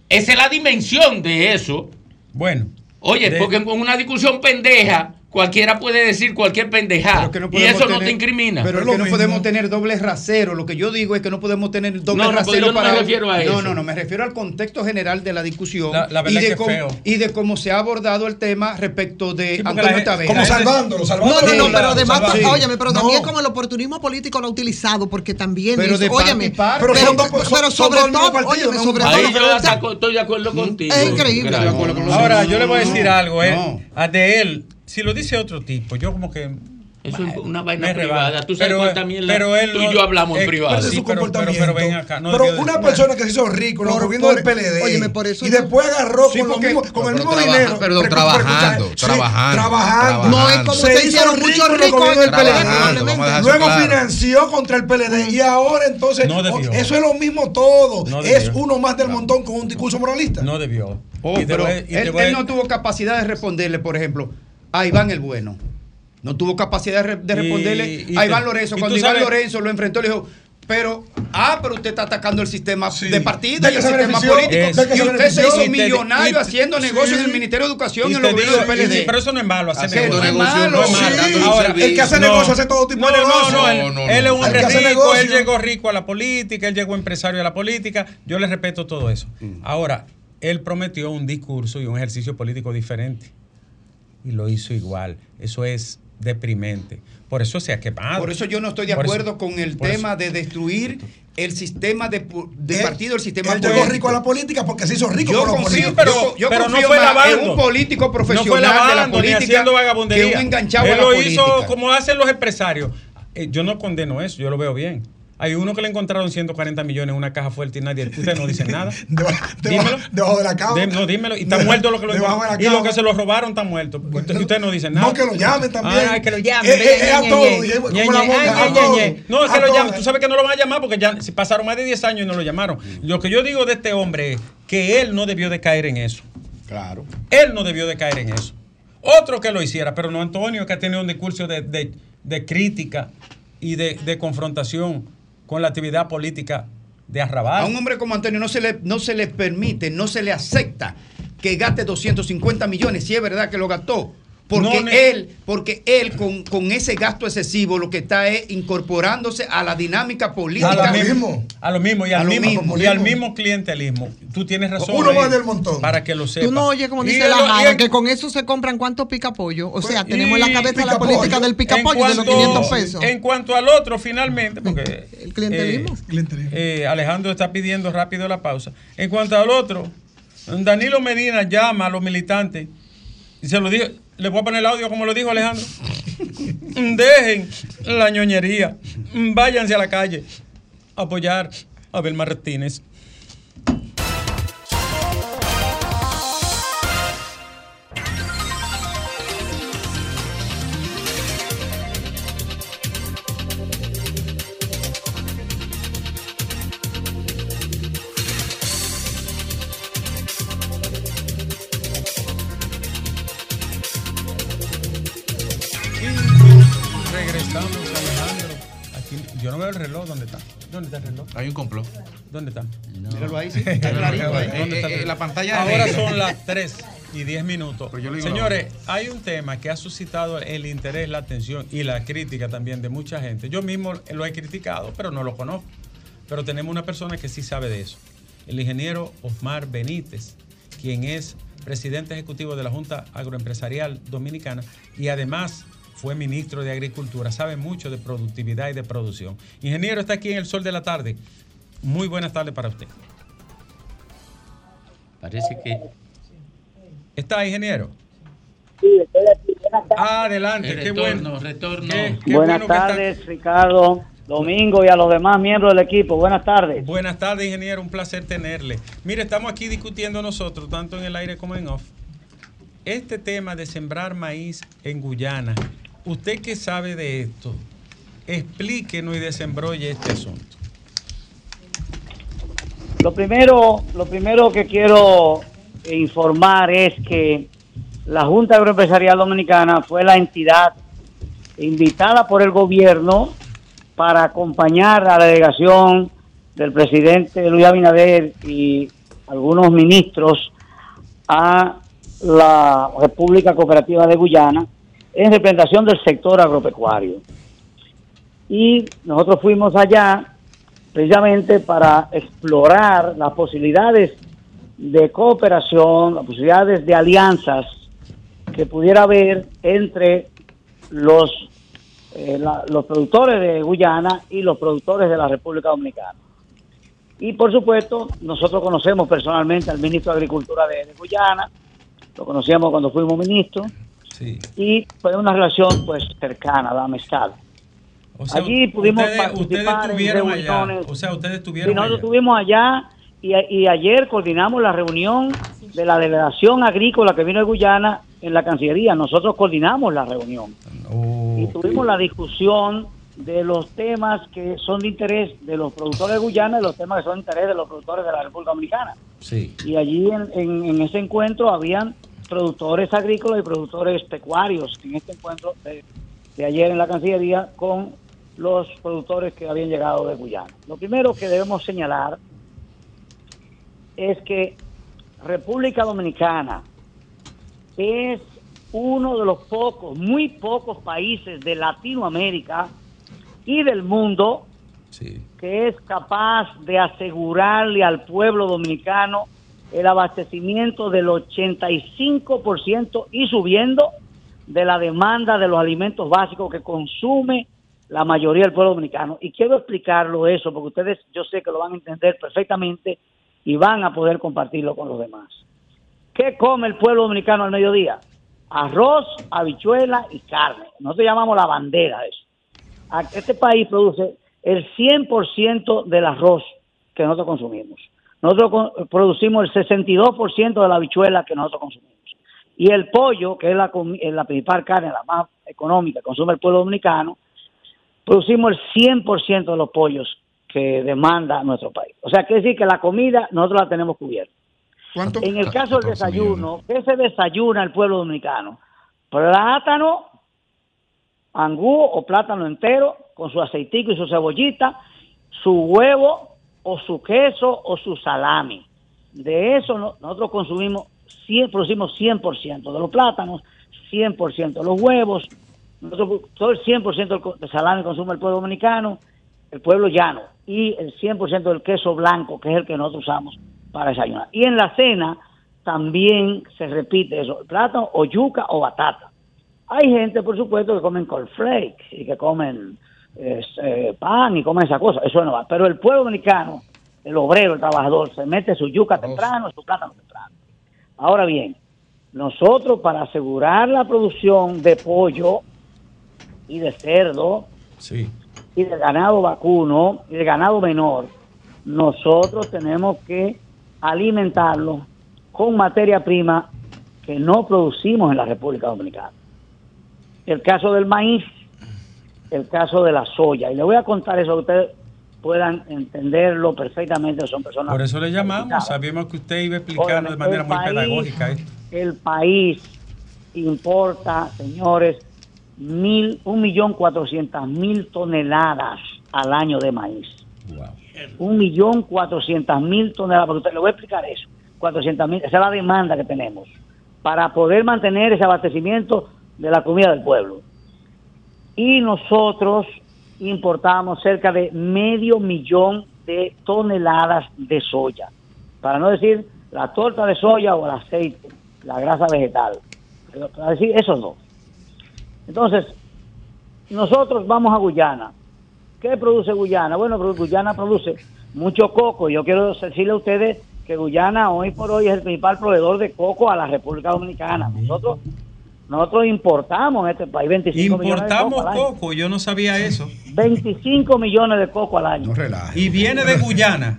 Esa es la dimensión de eso. Bueno. Oye, de- porque con una discusión pendeja, cualquiera puede decir cualquier pendejada. Pero no y eso no te incrimina. Pero Es es lo que no mismo. podemos tener doble rasero. Lo que yo digo es que no podemos tener doble No, no, pero rasero yo no me para. refiero a no, eso. no, no, me refiero al contexto general de la discusión La- la verdad y, de que cómo, feo. y de cómo se ha abordado el tema respecto de Sí, Antonio Tavera. Como salvándolo, No, salvándolo. no, no, Sí, pero además, salvando. óyeme, pero No. también como el oportunismo político lo ha utilizado, porque también Pero dice, de parte óyeme, parte. Pero son pero son- sobre todo, partido, óyeme, ¿no? sobre Ahí todo, yo estoy de acuerdo contigo. es increíble. Ahora, No, yo le voy a decir no, algo, ¿eh? no. A de él, si lo dice otro tipo, yo como que. Eso es una vaina privada. Tú sabes Pero, mierda pero él tú y yo hablamos en eh, privado. Sí, pero- pero- comportamiento. pero ven acá, no Pero debió de- una persona que se hizo rico, lo gobierno del PLD. óyeme, por eso y después agarró Sí, con, lo porque- mismo, con el mismo trabaja- dinero. perdón, trabajando, trabajando, trabajando. No es como se, Se hicieron muchos ricos del en el PLD, Luego claro. financió contra el PLD y ahora entonces No oh, eso es lo mismo todo. No es uno más del montón con un discurso moralista. No debió. Oh, pero él no tuvo capacidad de responderle, por ejemplo, a Iván el Bueno. No tuvo capacidad de, responderle y a Iván Lorenzo. Cuando Iván sabes- Lorenzo lo enfrentó, le dijo, pero, ah, pero usted está atacando el sistema Sí. de partido ¿De y el sistema benefició? político. Es- ¿De que y usted se hizo Y te- millonario haciendo negocios sí. en el Ministerio de Educación y en te el gobierno digo- del PLD. pero eso no es malo, hacer Haciendo negocio. negocio no es malo. sí. Ahora, El que hace no. negocio hace todo tipo no, de no, negocio. No, él, No, no, él es un rico, negocio. él llegó rico a la política, él llegó empresario a la política. Yo le respeto todo eso. Ahora, él prometió un discurso y un ejercicio político diferente. Y lo hizo igual. Eso es deprimente. Por eso se ha quemado. Por eso yo no estoy de Por eso- acuerdo con el tema eso- de destruir el sistema de, de Él- partido, el sistema Él llegó político. rico a la política porque se hizo rico Yo con los confío, políticos. pero- yo, yo pero no fue lavando. en un político no fue profesional de la lavando ni política vagabundería. que un enganchado Él a la lo política. hizo como hacen los empresarios. Eh, yo no condeno eso, yo lo veo bien. Hay uno que le encontraron 140 millones en una caja fuerte y nadie, ustedes no dicen nada. Debajo- dímelo. debajo de la cama. De- no, dímelo. Y está De- muerto lo que lo la Y lo que se lo robaron está muerto. Y usted- y ustedes no dicen nada. No, que lo llamen también. Ah, que lo llamen. Eh, eh, es a. Ñe. No, es que lo todo. llaman. Tú sabes que no lo van a llamar porque ya pasaron más de 10 años y no lo llamaron. Lo que yo digo de este hombre es que él no debió de caer en eso. Claro. Él no debió de caer en eso. Otro que lo hiciera, pero no Antonio, que ha tenido un discurso de, de- de crítica y de, de confrontación con la actividad política de Arrabal. A un hombre como Antonio no se le, no se le permite, no se le acepta que gaste 250 millones, si es verdad que lo gastó. Porque No, él, porque él con, con ese gasto excesivo lo que está es incorporándose a la dinámica a política. lo lo mismo, a lo mismo y al A lo mismo, mismo. y al mismo clientelismo. Tú tienes razón. Uno más del montón. Para que lo sepas. Tú no oyes como dice la Jara, el- que con eso se compran cuántos picapollos. O sea, y tenemos en la cabeza la política del picapollo de los 500 pesos. En cuanto al otro, finalmente, porque El clientelismo. eh, Clientelismo. eh, Alejandro está pidiendo rápido la pausa. En cuanto al otro, Danilo Medina llama a los militantes y se lo dijo, le voy a poner el audio como lo dijo Alejandro. Dejen la ñoñería, váyanse a la calle apoyar a Abel Martínez. Hay un complot. ¿Dónde está? Míralo ahí, sí. Está clarito ahí. ¿Dónde está Eh, eh, la pantalla Ahora son las 3 y 10 minutos. Pero yo le digo Señores, hay un tema que ha suscitado el interés, la atención y la crítica también de mucha gente. Yo mismo lo he criticado, pero no lo conozco. Pero tenemos una persona que sí sabe de eso. El ingeniero Osmar Benítez, quien es presidente ejecutivo de la Junta Agroempresarial Dominicana y además fue ministro de Agricultura, sabe mucho de productividad y de producción. Ingeniero está aquí en el sol de la tarde. Muy buenas tardes para usted. Parece que ¿Está, ingeniero? Sí, estoy aquí. Buenas tardes. Ah, adelante, el qué retorno, bueno. retorno. Qué- qué Buenas bueno que está- tardes, Ricardo, Domingo y a los demás miembros del equipo. Buenas tardes. Buenas tardes, ingeniero. Un placer tenerle. Mire, estamos aquí discutiendo nosotros, tanto en el aire como en off, este tema de sembrar maíz en Guyana. Usted que sabe de esto, explíquenos y desembrolle este asunto. Lo primero, lo primero que quiero informar es que la Junta Agroempresarial Dominicana fue la entidad invitada por el gobierno para acompañar a la delegación del presidente Luis Abinader y algunos ministros a la República Cooperativa de Guyana en representación del sector agropecuario. Y nosotros fuimos allá precisamente para explorar las posibilidades de cooperación, las posibilidades de alianzas que pudiera haber entre los, eh, los productores de Guyana y los productores de la República Dominicana. Y por supuesto, nosotros conocemos personalmente al ministro de Agricultura de, de Guyana, lo conocíamos cuando fuimos ministros, Sí. y fue una relación pues cercana, de amistad. O sea, Allí pudimos ustedes, participar ustedes en estuvieron allá. reuniones. O sea, ustedes estuvieron nosotros allá. estuvimos allá y, y ayer coordinamos la reunión de la delegación agrícola que vino de Guyana en la Cancillería. Nosotros coordinamos la reunión Oh, y tuvimos la discusión de los temas que son de interés de los productores de Guyana y los temas que son de interés de los productores de la República Dominicana. sí. Y allí en, en- en ese encuentro habían productores agrícolas y productores pecuarios en este encuentro de, de ayer en la Cancillería con los productores que habían llegado de Guyana. Lo primero que debemos señalar es que República Dominicana es uno de los pocos, muy pocos países de Latinoamérica y del mundo Sí. que es capaz de asegurarle al pueblo dominicano el abastecimiento del 85% y subiendo de la demanda de los alimentos básicos que consume la mayoría del pueblo dominicano. Y quiero explicarlo eso porque ustedes yo sé que lo van a entender perfectamente y van a poder compartirlo con los demás. ¿Qué come el pueblo dominicano al mediodía? Arroz, habichuela y carne. Nosotros llamamos la bandera de eso. Este país produce el 100% del arroz que nosotros consumimos. Nosotros producimos el 62% de la habichuela que nosotros consumimos. Y el pollo, que es la, es la principal carne, la más económica que consume el pueblo dominicano, producimos el 100% de los pollos que demanda nuestro país. O sea, quiere decir que la comida nosotros la tenemos cubierta. ¿Cuánto? En el caso del desayuno, ¿qué se desayuna el pueblo dominicano? Plátano, angú o plátano entero con su aceitico y su cebollita, su huevo o su queso o su salami. De eso no- nosotros consumimos, 100, producimos 100% de los plátanos, 100% de los huevos, nosotros, todo el 100% del salami consume el pueblo dominicano, el pueblo llano, y el 100% del queso blanco, que es el que nosotros usamos para desayunar. Y en la cena también se repite eso, plátano o yuca o batata. Hay gente, por supuesto, que comen cornflakes y que comen es, eh, pan y comen esa cosa, eso no va. Pero el pueblo dominicano, el obrero, el trabajador, se mete su yuca temprano, su plátano temprano. Ahora bien, nosotros para asegurar la producción de pollo y de cerdo Sí. y de ganado vacuno y de ganado menor, nosotros tenemos que alimentarlo con materia prima que no producimos en la República Dominicana. El caso del maíz, el caso de la soya. Y le voy a contar eso que ustedes puedan entenderlo perfectamente, son personas... Por eso le llamamos. Sabíamos que usted iba explicando de manera muy país- pedagógica esto. El país importa, señores, mil, un millón cuatrocientas mil toneladas al año de maíz. Un millón cuatrocientas mil toneladas, porque usted le voy a explicar eso. 400 mil, esa es la demanda que tenemos para poder mantener ese abastecimiento de la comida del pueblo. Y nosotros importamos cerca de medio millón de toneladas de soya, para no decir la torta de soya o el aceite, la grasa vegetal, pero para decir esos dos. Entonces, nosotros vamos a Guyana. ¿Qué produce Guyana? Bueno, Guyana produce mucho coco. Yo quiero decirle a ustedes que Guyana hoy por hoy es el principal proveedor de coco a la República Dominicana. Nosotros nosotros importamos en este país 25 millones de Importamos coco yo no sabía eso. 25 millones de coco al año. Y viene de Guyana.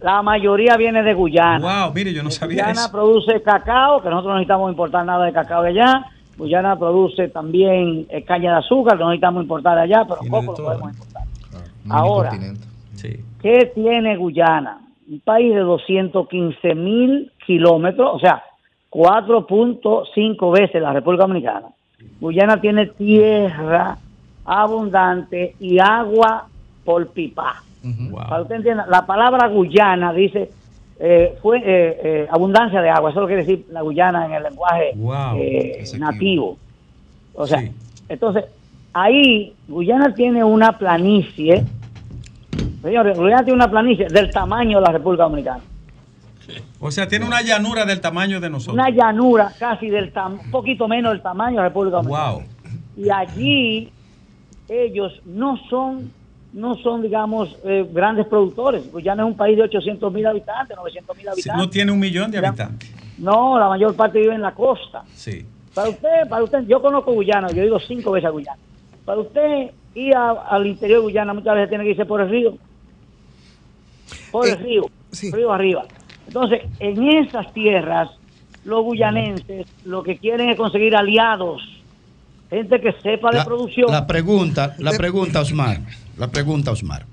La mayoría viene de Guyana. Wow, mire, yo no sabía Guyana eso. produce cacao, que nosotros no necesitamos importar nada de cacao de allá. Guyana produce también eh, caña de azúcar, que no necesitamos importar de allá, pero coco lo podemos importar. Ahora, ¿qué tiene Guyana? Un país de 215 mil kilómetros, o sea, 4.5 veces la República Dominicana. Guyana tiene tierra abundante y agua por pipa. Para que usted entienda, la palabra Guyana dice eh, fue eh, eh, abundancia de agua, eso lo quiere decir la Guyana en el lenguaje Wow. nativo. O sea, entonces, ahí Guyana tiene una planicie, señores, Guyana tiene una planicie del tamaño de la República Dominicana. O sea, tiene una llanura del tamaño de nosotros. Una llanura casi del un poquito menos del tamaño de la República Dominicana. Wow. Y allí ellos no son, no son digamos, eh, grandes productores. Guyana es un país de 800 mil habitantes, 900 mil Sí, habitantes. no tiene un millón de habitantes. No, la mayor parte vive en la costa. Sí. Para usted, para usted, yo conozco Guyana, yo he ido cinco veces a Guyana. Para usted ir a- al interior de Guyana muchas veces tiene que irse por el río. Por el río, río arriba. Entonces, en esas tierras, los guyanenses lo que quieren es conseguir aliados, gente que sepa de La, producción. la pregunta, la pregunta, Osmar, la pregunta, Osmar.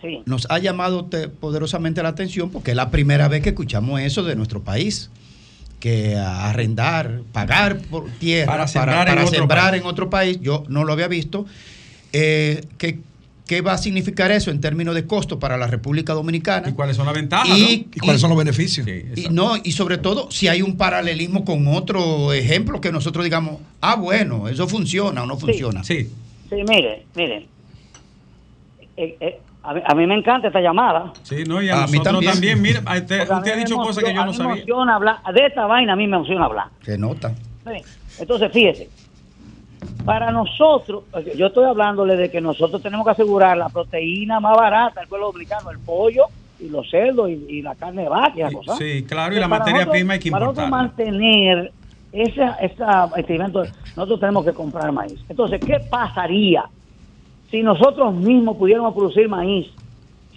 Sí. Nos ha llamado te- poderosamente la atención porque es la primera vez que escuchamos eso de nuestro país. Que arrendar, pagar por tierra Para sembrar en para otro sembrar en otro país, yo no lo había visto. Eh, ¿qué, qué va a significar eso en términos de costo para la República Dominicana? ¿Y cuáles son las ventajas? Y, ¿Y cuáles son los beneficios? y no, y sobre todo si hay un paralelismo con otro ejemplo que nosotros digamos, ah, bueno, eso funciona o no funciona. Sí. Sí, mire, mire. Eh, eh, a, mí, a mí me encanta esta llamada. Sí, no, y a, A mí también. también. Mira, a usted, a usted ha dicho cosas que yo no a mí me sabía. emociona hablar, de esta vaina a mí me emociona hablar. Se nota. Sí. Entonces, fíjese, para nosotros, yo estoy hablándole de que nosotros tenemos que asegurar la proteína más barata del pueblo dominicano, el pollo y los cerdos y, y la carne de vaca cosas. Sí, claro, y Entonces, la materia nosotros- prima hay que Para nosotros mantener ese, ese abastecimiento, nosotros tenemos que comprar maíz. Entonces, ¿qué pasaría si nosotros mismos pudiéramos producir maíz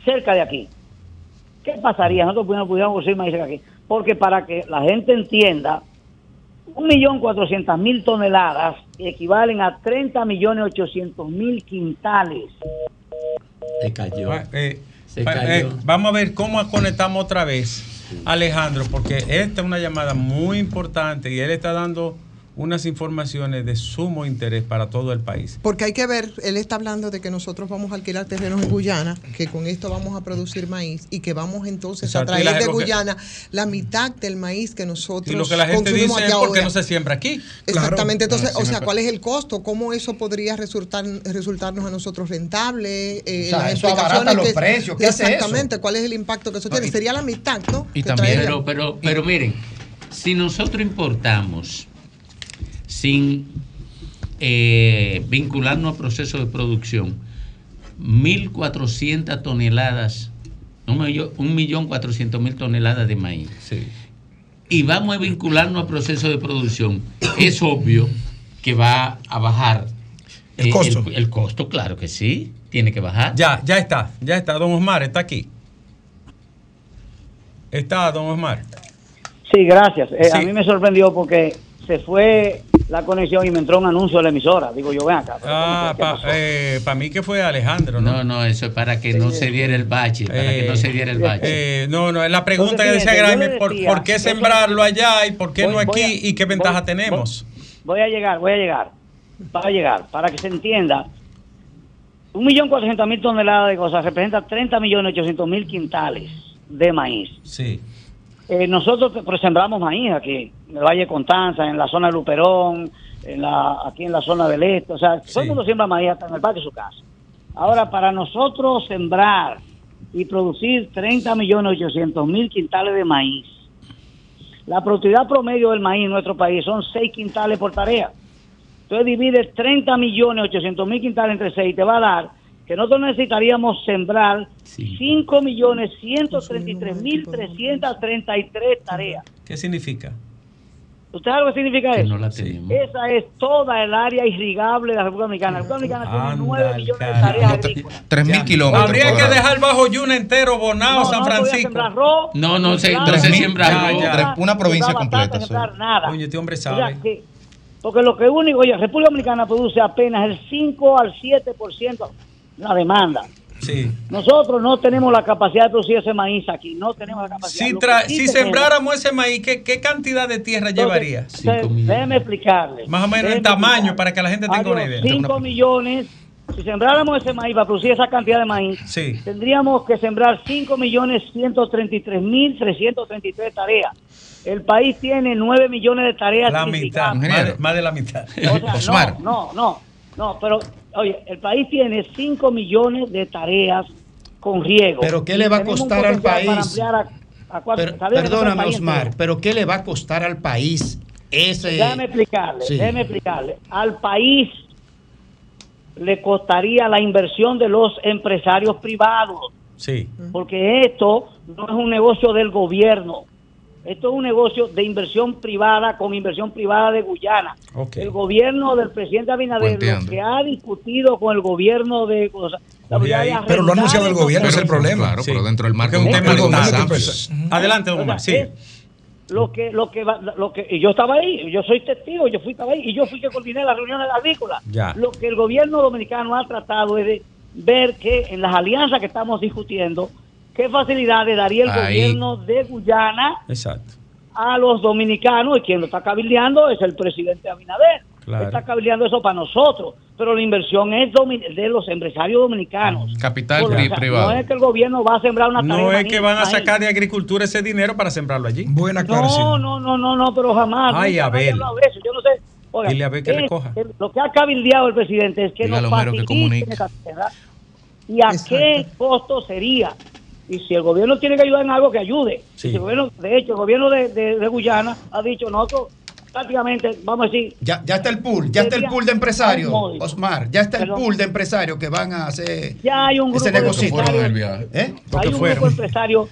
cerca de aquí? ¿Qué pasaría? Nosotros pudiéramos, pudiéramos producir maíz cerca de aquí. Porque para que la gente entienda, un millón cuatrocientas mil toneladas equivalen a 30 millones ochocientos mil quintales. Se cayó. Eh, Se cayó. eh, vamos a ver cómo conectamos otra vez Alejandro, porque esta es una llamada muy importante y él está dando unas informaciones de sumo interés para todo el país. Porque hay que ver, él está hablando de que nosotros vamos a alquilar terrenos en Guyana, que con esto vamos a producir maíz y que vamos entonces Exacto, a traer de que- Guyana la mitad del maíz que nosotros Y lo que la gente consumimos dice es aquí por qué ahora. no se siembra aquí. Exactamente, entonces, Ah, sí o sea, ¿cuál es el costo? ¿Cómo eso podría resultar resultarnos a nosotros rentable? Eh, O sea, las eso abarata explicaciones los que- precios, ¿qué hace eso? Exactamente, ¿cuál es el impacto que eso tiene? Sería la mitad, ¿no? Y Que también, pero, pero miren, si nosotros importamos sin eh, vincularnos a procesos de producción, 1.400 toneladas, un millón, un millón cuatrocientos mil toneladas de maíz, y vamos a vincularnos a procesos de producción, es obvio que va a bajar El eh, costo. el costo, claro que sí, tiene que bajar. Ya, ya está, ya está. Don Osmar está aquí. Está, don Osmar. Sí, gracias. Eh, A mí me sorprendió porque se fue la conexión y me entró un anuncio de la emisora. Digo yo, ven acá. Ah, para mí que fue Alejandro, ¿no? No, no, eso es para que no se diera el bache, para que no se diera el bache. Eh, no, no, es la pregunta Entonces, que decía Graeme, ¿por, por qué sembrarlo allá y por qué Voy- no aquí a- y qué ventaja voy- tenemos? Voy a llegar, voy a llegar. Para llegar, para que se entienda. 1.400.000 toneladas de cosas representa 30.800.000 quintales de maíz. Sí. Eh, nosotros pues, sembramos maíz aquí, en el Valle Constanza, en la zona de Luperón, en la, aquí en la zona del Este. O sea, todo el mundo siembra maíz hasta en el patio de su casa. Ahora, para nosotros sembrar y producir 30.800.000 quintales de maíz, la productividad promedio del maíz en nuestro país son 6 quintales por tarea. Entonces divide 30 millones 800 mil quintales entre 6 y te va a dar que nosotros necesitaríamos sembrar 5 millones 133 mil 333 tareas. ¿Qué significa? ¿Usted sabe lo que significa Que eso? no la tenemos. Esa es toda el área irrigable de la República Dominicana. La República Dominicana tiene 9 millones de tareas agrícolas. Tres mil kilómetros. Habría que dejar bajo Yuna entero, Bonao, No, San no Francisco. No, no se, no se mil- siembra una provincia completa, sembrar sí. nada. Oye, este hombre O sea, sabe. que- porque lo que único, oye, República Dominicana produce apenas el 5 al 7% la demanda. Sí. Nosotros no tenemos la capacidad de producir ese maíz aquí, no tenemos la capacidad. Si, tra- sí si sembráramos ese maíz, ¿qué, qué cantidad de tierra llevaría? Déjeme explicarle. Más o menos en tamaño, para que la gente tenga una idea. 5 millones, si sembráramos ese maíz para producir esa cantidad de maíz, Sí. tendríamos que sembrar 5 millones 133 mil 333 tareas. El país tiene 9 millones de tareas. La mitad, más de, más de la mitad. O sea. No, no, no, no, pero oye, el país tiene 5 millones de tareas con riego. Pero ¿qué le va a costar al país? a- a cuatro- Per- ¿sabía que no es el perdóname, Osmar, pero ¿qué le va a costar al país ese? Déjame explicarle, Sí. déjeme explicarle. Al país le costaría la inversión de los empresarios privados, Sí. porque esto no es un negocio del gobierno. Esto es un negocio de inversión privada con inversión privada de Guyana. El gobierno del presidente Abinader lo que ha discutido con el gobierno de... o sea, Pero lo ha anunciado el gobierno, es el problema. Claro, Sí. pero dentro del marco es un tema empezó. Adelante, O sea, Omar. Sí. es lo que lo que va- lo que y yo estaba ahí, yo soy testigo, yo fui estaba ahí y yo fui que coordiné las reuniones agrícolas. Ya. Lo que el gobierno dominicano ha tratado es de ver que en las alianzas que estamos discutiendo, qué facilidades daría el Ahí. gobierno de Guyana Exacto. a los dominicanos y quien lo está cabildeando es el presidente Abinader. Claro. Está cabildeando eso para nosotros, pero la inversión es de los empresarios dominicanos. Capital Porque, o sea, privado. No es que el gobierno va a sembrar una No es que van a sacar de agricultura ese dinero para sembrarlo allí. Buena No, aclaración. no, no, no, no, pero jamás. Ay, de eso. Yo no sé. Oiga, Dile a Abel que es- recoja. Lo que ha cabildeado el presidente es que Dígale nos a Homero que faciliten comunique. esa tierra. ¿Y a Exacto. qué costo sería? Y si el gobierno tiene que ayudar en algo, que ayude. Sí. Si el gobierno, de hecho, el gobierno de, de- de Guyana ha dicho, nosotros prácticamente, vamos a decir, Ya, ya está el pool, ya está el pool de empresarios. Osmar, ya está el pool de empresarios que van a hacer ya hay un grupo ese negocio. ¿Eh? Hay un fueron. grupo de empresarios,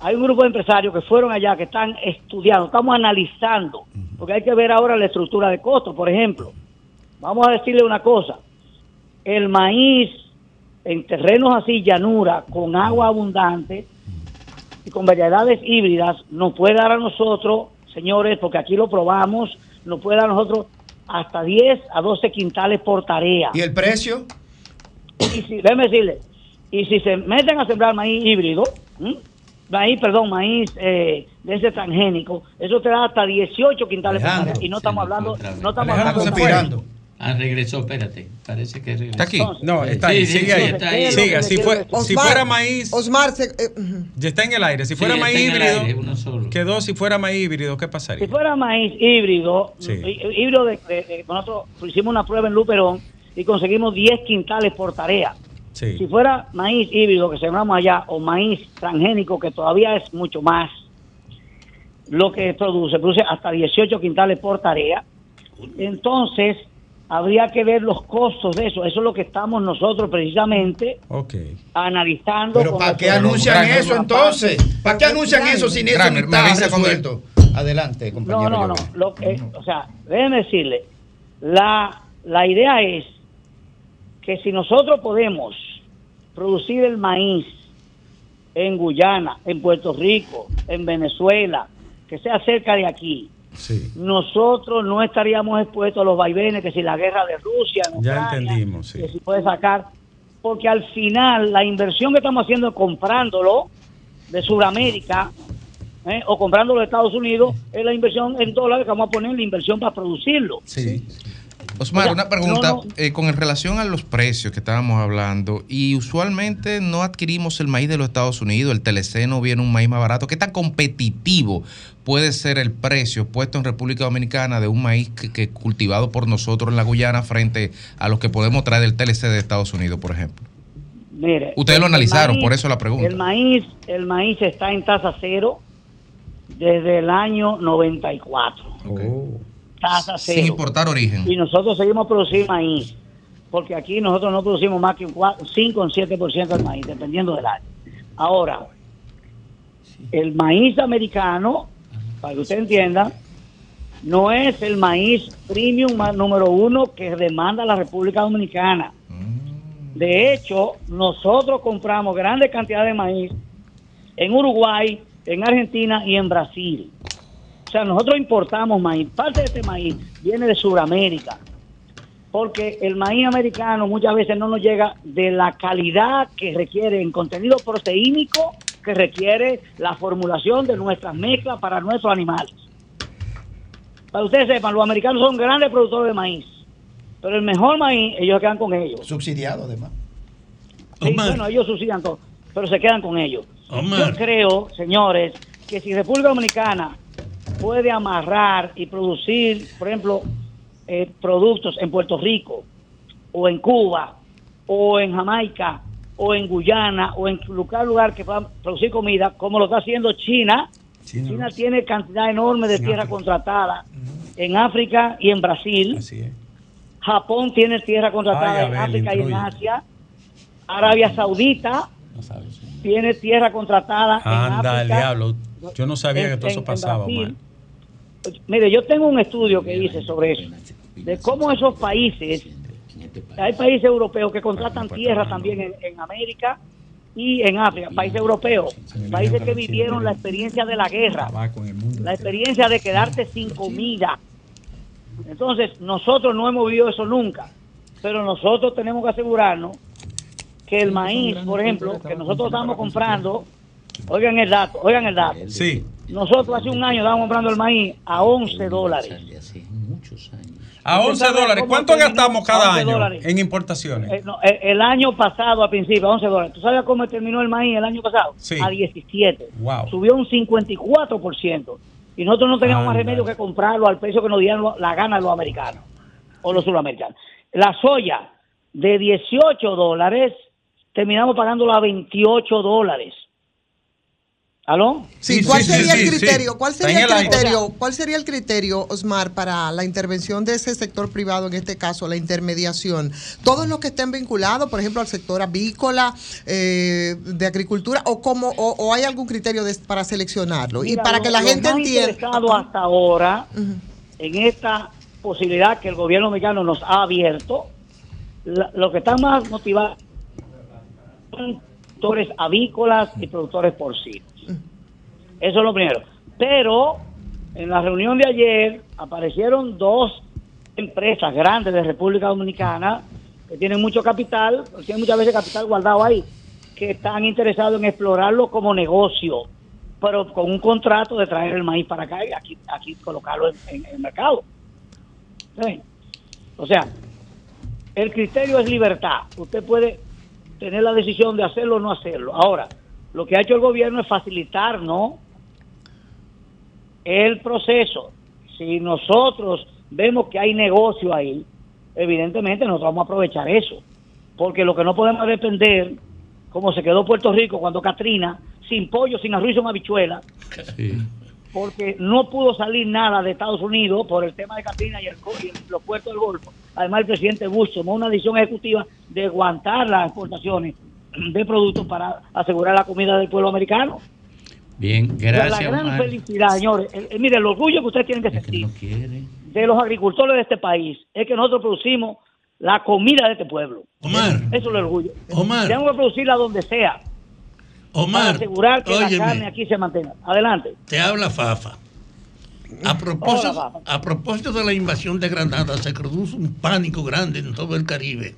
hay un grupo de empresarios que fueron allá, que están estudiando, estamos analizando, porque hay que ver ahora la estructura de costos. Por ejemplo, vamos a decirle una cosa, el maíz en terrenos así, llanura, con agua abundante y con variedades híbridas, nos puede dar a nosotros, señores, porque aquí lo probamos, nos puede dar a nosotros hasta 10 a 12 quintales por tarea. ¿Y el precio? Y si, déjeme decirle, y si se meten a sembrar maíz híbrido, ¿m? maíz, perdón, maíz eh, de ese transgénico, eso te da hasta 18 quintales por tarea. Y no estamos hablando, no estamos Alejandro hablando. Ah, regresó, espérate. Parece que regresó. Está aquí. No, está Sí, ahí, sí, sigue sí, ahí. está ahí. Siga, si, fue, si Osmar, fuera maíz, Osmar, se- eh, ya está en el aire. Si fuera Sí, maíz híbrido, aire, uno solo. quedó si fuera maíz híbrido, ¿qué Si pasaría? fuera maíz híbrido, híbrido de, de- de- nosotros hicimos una prueba en Luperón y conseguimos 10 quintales por tarea. Sí. Si fuera maíz híbrido que sembramos allá o maíz transgénico que todavía es mucho más, lo que produce, produce hasta 18 quintales por tarea. Entonces, habría que ver los costos de eso. Eso es lo que estamos nosotros precisamente analizando. Pero ¿para qué anuncian eso entonces? ¿Para qué anuncian eso sin eso ni está resuelto? Adelante, compañero. No, no, no. Lo que, o sea, déjeme decirle, la, la idea es que si nosotros podemos producir el maíz en Guyana, en Puerto Rico, en Venezuela, que sea cerca de aquí, Sí. nosotros no estaríamos expuestos a los vaivenes que si la guerra de Rusia, Ya Ucrania, entendimos, sí. que si puede sacar, porque al final la inversión que estamos haciendo comprándolo de Sudamérica ¿eh? o comprándolo de Estados Unidos es la inversión en dólares que vamos a poner la inversión para producirlo. Sí. Osmar, una pregunta no, no, eh, con relación a los precios que estábamos hablando. Y usualmente no adquirimos el maíz de los Estados Unidos, el teleceno viene un maíz más barato. ¿Qué tan competitivo puede ser el precio puesto en República Dominicana de un maíz que, que cultivado por nosotros en la Guyana frente a los que podemos traer del TLC de Estados Unidos, por ejemplo? Mire, Ustedes lo analizaron, maíz- por eso la pregunta. El maíz, el maíz está en tasa cero desde el año 94. Tasa cero. Sin importar origen. Y nosotros seguimos produciendo maíz, porque aquí nosotros no producimos más que un 4, 5 o un 7% del maíz, dependiendo del año. Ahora, el maíz americano, para que usted entienda, no es el maíz premium número uno que demanda la República Dominicana. De hecho, nosotros compramos grandes cantidades de maíz en Uruguay, en Argentina y en Brasil. O sea, nosotros importamos maíz. Parte de este maíz viene de Sudamérica. Porque el maíz americano muchas veces no nos llega de la calidad que requiere en contenido proteínico que requiere la formulación de nuestras mezclas para nuestros animales. Para que ustedes sepan, los americanos son grandes productores de maíz. Pero el mejor maíz, ellos quedan con ellos. Subsidiado, además. Sí, Omar. bueno, ellos subsidian todo, pero se quedan con ellos. Omar. Yo creo, señores, que si República Dominicana puede amarrar y producir, por ejemplo, eh, productos en Puerto Rico, o en Cuba, o en Jamaica, o en Guyana, o en lugar, lugar que puedan producir comida, como lo está haciendo China. China, tiene cantidad enorme de tierra contratada en África y en Brasil. Japón tiene tierra contratada Ay, en África y en. Asia. Arabia Saudita tiene tierra contratada en Anda, el África. diablo. Yo no sabía en- que todo eso en- en pasaba, Brasil. Mire, yo tengo un estudio que hice sobre eso, de cómo esos países, hay países europeos que contratan tierra también en, en América y en África, países europeos, países que vivieron la experiencia de la guerra, la experiencia de quedarte sin comida. Entonces, nosotros no hemos vivido eso nunca, pero nosotros tenemos que asegurarnos que el maíz, por ejemplo, que nosotros estamos comprando, oigan el dato, oigan el dato. Sí. Nosotros hace un año estábamos comprando el maíz a 11 dólares. A ¿Usted 11 sabe dólares. ¿Cuánto gastamos cada 11 año dólares. en importaciones? Eh, no, eh, el año pasado, al principio, a 11 dólares. ¿Tú sabes cómo terminó el maíz el año pasado? Sí. A 17. Wow. Subió un 54%. Y nosotros no teníamos más remedio que comprarlo al precio que nos dieron lo- la gana los americanos o los sudamericanos. La soya de 18 dólares, terminamos pagándola a 28 dólares. ¿Aló? Sí, Sí, ¿cuál sí, sería sí, criterio? sí. ¿Cuál sería el criterio? ¿Cuál sería el criterio, Osmar, para la intervención de ese sector privado, en este caso la intermediación? Todos los que estén vinculados, por ejemplo, al sector avícola, eh, de agricultura, o cómo, o, o hay algún criterio de- para seleccionarlo y para lo- que la gente más entienda. interesado hasta ahora en esta posibilidad que el gobierno mexicano nos ha abierto, la- lo que están más motivados son productores avícolas y productores porcinos. Eso es lo primero. Pero en la reunión de ayer aparecieron dos empresas grandes de República Dominicana que tienen mucho capital, tienen muchas veces capital guardado ahí, que están interesados en explorarlo como negocio, pero con un contrato de traer el maíz para acá y aquí, aquí colocarlo en, el mercado. O sea, el criterio es libertad. Usted puede tener la decisión de hacerlo o no hacerlo. Ahora, lo que ha hecho el gobierno es facilitarnos el proceso. Si nosotros vemos que hay negocio ahí, evidentemente nosotros vamos a aprovechar eso. Porque lo que no podemos depender, como se quedó Puerto Rico cuando Katrina, sin pollo, sin arroz y sin habichuela, porque no pudo salir nada de Estados Unidos por el tema de Katrina y, el, y los puertos del Golfo. Además, el presidente Bush tomó una decisión ejecutiva de aguantar las exportaciones de productos para asegurar la comida del pueblo americano. Bien, la gracias. gran Omar. felicidad, señores. El- el- mire, el orgullo que ustedes tienen que sentir de los agricultores de este país es que nosotros producimos la comida de este pueblo. Omar. Eso es el orgullo. Omar. Tenemos que producirla donde sea para Omar, asegurar que la carne aquí se mantenga. Adelante. Te habla Fafa. A propósito, Hola, Fafa. a propósito de la invasión de Granada, se produjo un pánico grande en todo el Caribe.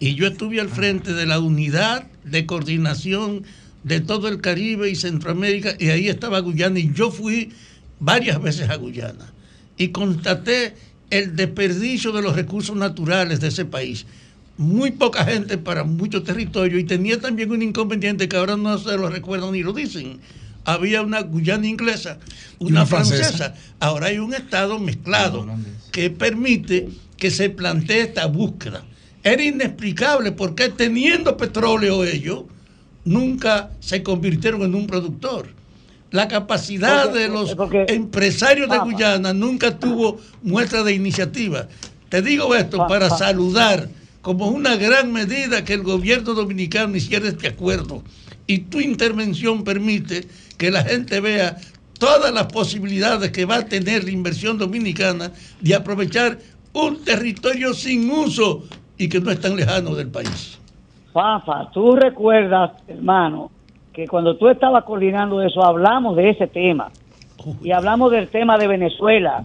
Y yo estuve al frente de la unidad de coordinación de todo el Caribe y Centroamérica, y ahí estaba Guyana, y yo fui varias veces a Guyana. Y constaté el desperdicio de los recursos naturales de ese país. Muy poca gente para mucho territorio y tenía también un inconveniente que ahora no se lo recuerdan ni lo dicen. Había una Guyana inglesa, una, una francesa. francesa. Ahora hay un Estado mezclado que permite que se plantee esta búsqueda. Era inexplicable porque teniendo petróleo ellos, nunca se convirtieron en un productor. La capacidad Porque- de los porque- empresarios de Papa. Guyana nunca tuvo muestra de iniciativa. Te digo esto para saludar como una gran medida que el gobierno dominicano hiciera este acuerdo. Y tu intervención permite que la gente vea todas las posibilidades que va a tener la inversión dominicana de aprovechar un territorio sin uso y que no es tan lejano del país. Fafa, tú recuerdas, hermano, que cuando tú estabas coordinando eso, hablamos de ese tema. Y hablamos del tema de Venezuela.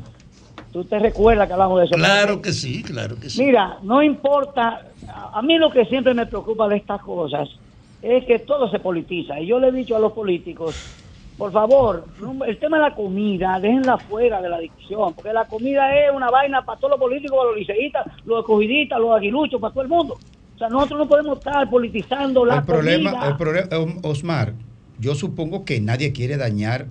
¿Tú te recuerdas que hablamos de eso? Claro que sí, claro que sí. Mira, no importa, a mí lo que siempre me preocupa de estas cosas es que todo se politiza. Y yo le he dicho a los políticos, por favor, el tema de la comida, déjenla fuera de la discusión, porque la comida es una vaina para todos los políticos, para los liceístas, los escogidistas, los aguiluchos, para todo el mundo. O sea, nosotros no podemos estar politizando la el problema, comida. el problema, Osmar, yo supongo que nadie quiere dañar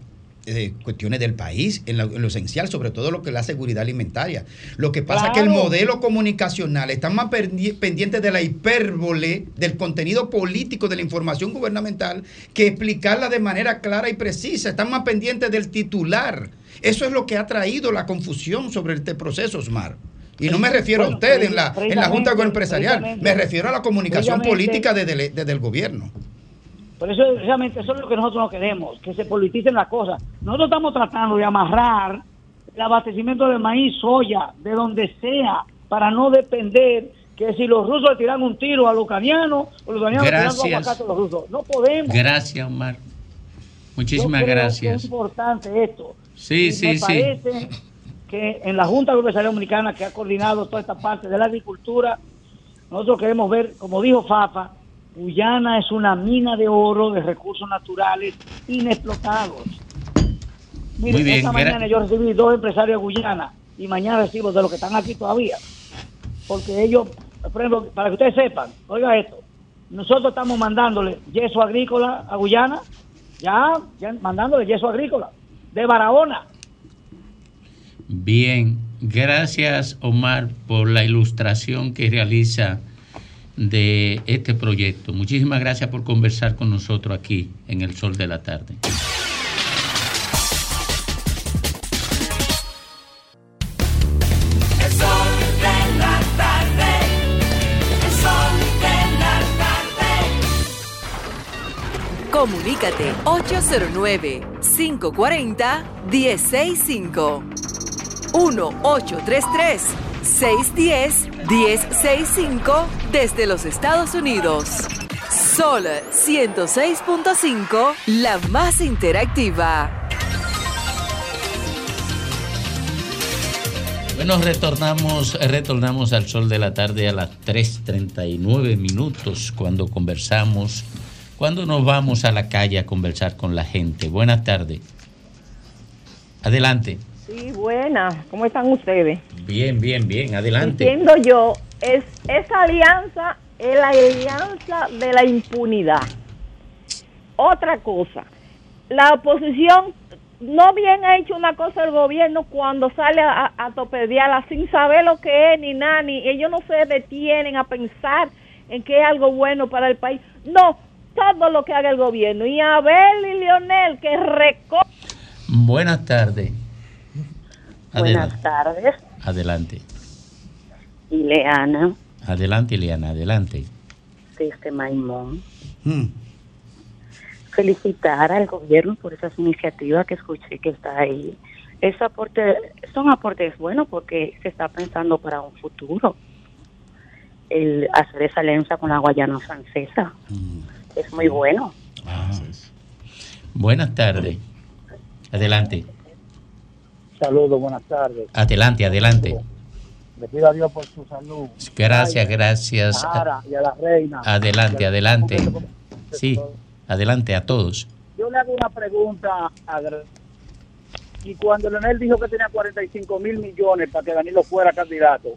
eh, cuestiones del país en, la- en lo esencial, sobre todo lo que es la seguridad alimentaria. Lo que pasa es que el modelo comunicacional está más pendiente de la hipérbole, del contenido político de la información gubernamental, que explicarla de manera clara y precisa. Están más pendientes del titular. Eso es lo que ha traído la confusión sobre este proceso, Osmar. Y no me refiero a Bueno, usted en la, en la Junta precisamente- Empresarial, me precisamente- refiero a la comunicación precisamente- política desde, el- desde el gobierno. Por eso realmente eso es lo que nosotros no queremos, que se politicen las cosas. Nosotros estamos tratando de amarrar el abastecimiento de maíz, soya, de donde sea, para no depender que si los rusos le tiran un tiro a los ucranianos o los ucranianos le tiran Gracias. aguacate a los rusos. No podemos. Gracias, Omar. Muchísimas Yo creo que gracias. Es importante esto. Sí, Y sí, me sí. parece que en la Junta Empresarial Dominicana que ha coordinado toda esta parte de la agricultura, nosotros queremos ver, como dijo Fafa, Guyana es una mina de oro de recursos naturales inexplotados. Mire, Muy bien, esta mañana yo recibí dos empresarios de Guyana y mañana recibo de los que están aquí todavía. Porque ellos, por ejemplo, para que ustedes sepan, oiga esto, nosotros estamos mandándole yeso agrícola a Guyana, ya, ya mandándole yeso agrícola, de Barahona. Bien, gracias Omar por la ilustración que realiza de este proyecto. Muchísimas gracias por conversar con nosotros aquí en el Sol de la Tarde. Comunícate 809 540 165 1833 610 1065 desde los Estados Unidos. Sol 106.5, la más interactiva. Bueno, retornamos, retornamos al sol de la tarde a las 3.39 minutos cuando conversamos, cuando nos vamos a la calle a conversar con la gente. Buenas tardes. Adelante. Sí, buenas. ¿Cómo están ustedes? Bien, bien, bien. Adelante. Entiendo yo, es esa alianza es la alianza de la impunidad. Otra cosa, la oposición no bien ha hecho una cosa el gobierno cuando sale a, a sin saber lo que es ni nada, ni ellos no se detienen a pensar en que es algo bueno para el país. No, todo lo que haga el gobierno. Y Abel y Leonel que reco Buenas tardes. Buenas tardes, Adelante. Ileana, Adelante, Ileana, adelante. desde Maimón. Felicitar al gobierno por esas iniciativas que escuché que está ahí. Ese aporte, son aportes buenos porque se está pensando para un futuro. El hacer esa alianza con la Guayana francesa es muy bueno. Buenas tardes. Adelante. Saludos, buenas tardes. Adelante, adelante. Le pido a Dios por su salud. Gracias, gracias. A y a la reina. Adelante, adelante. Sí, adelante a todos. Yo le hago una pregunta a y cuando Leonel dijo que tenía 45 mil millones para que Danilo fuera candidato,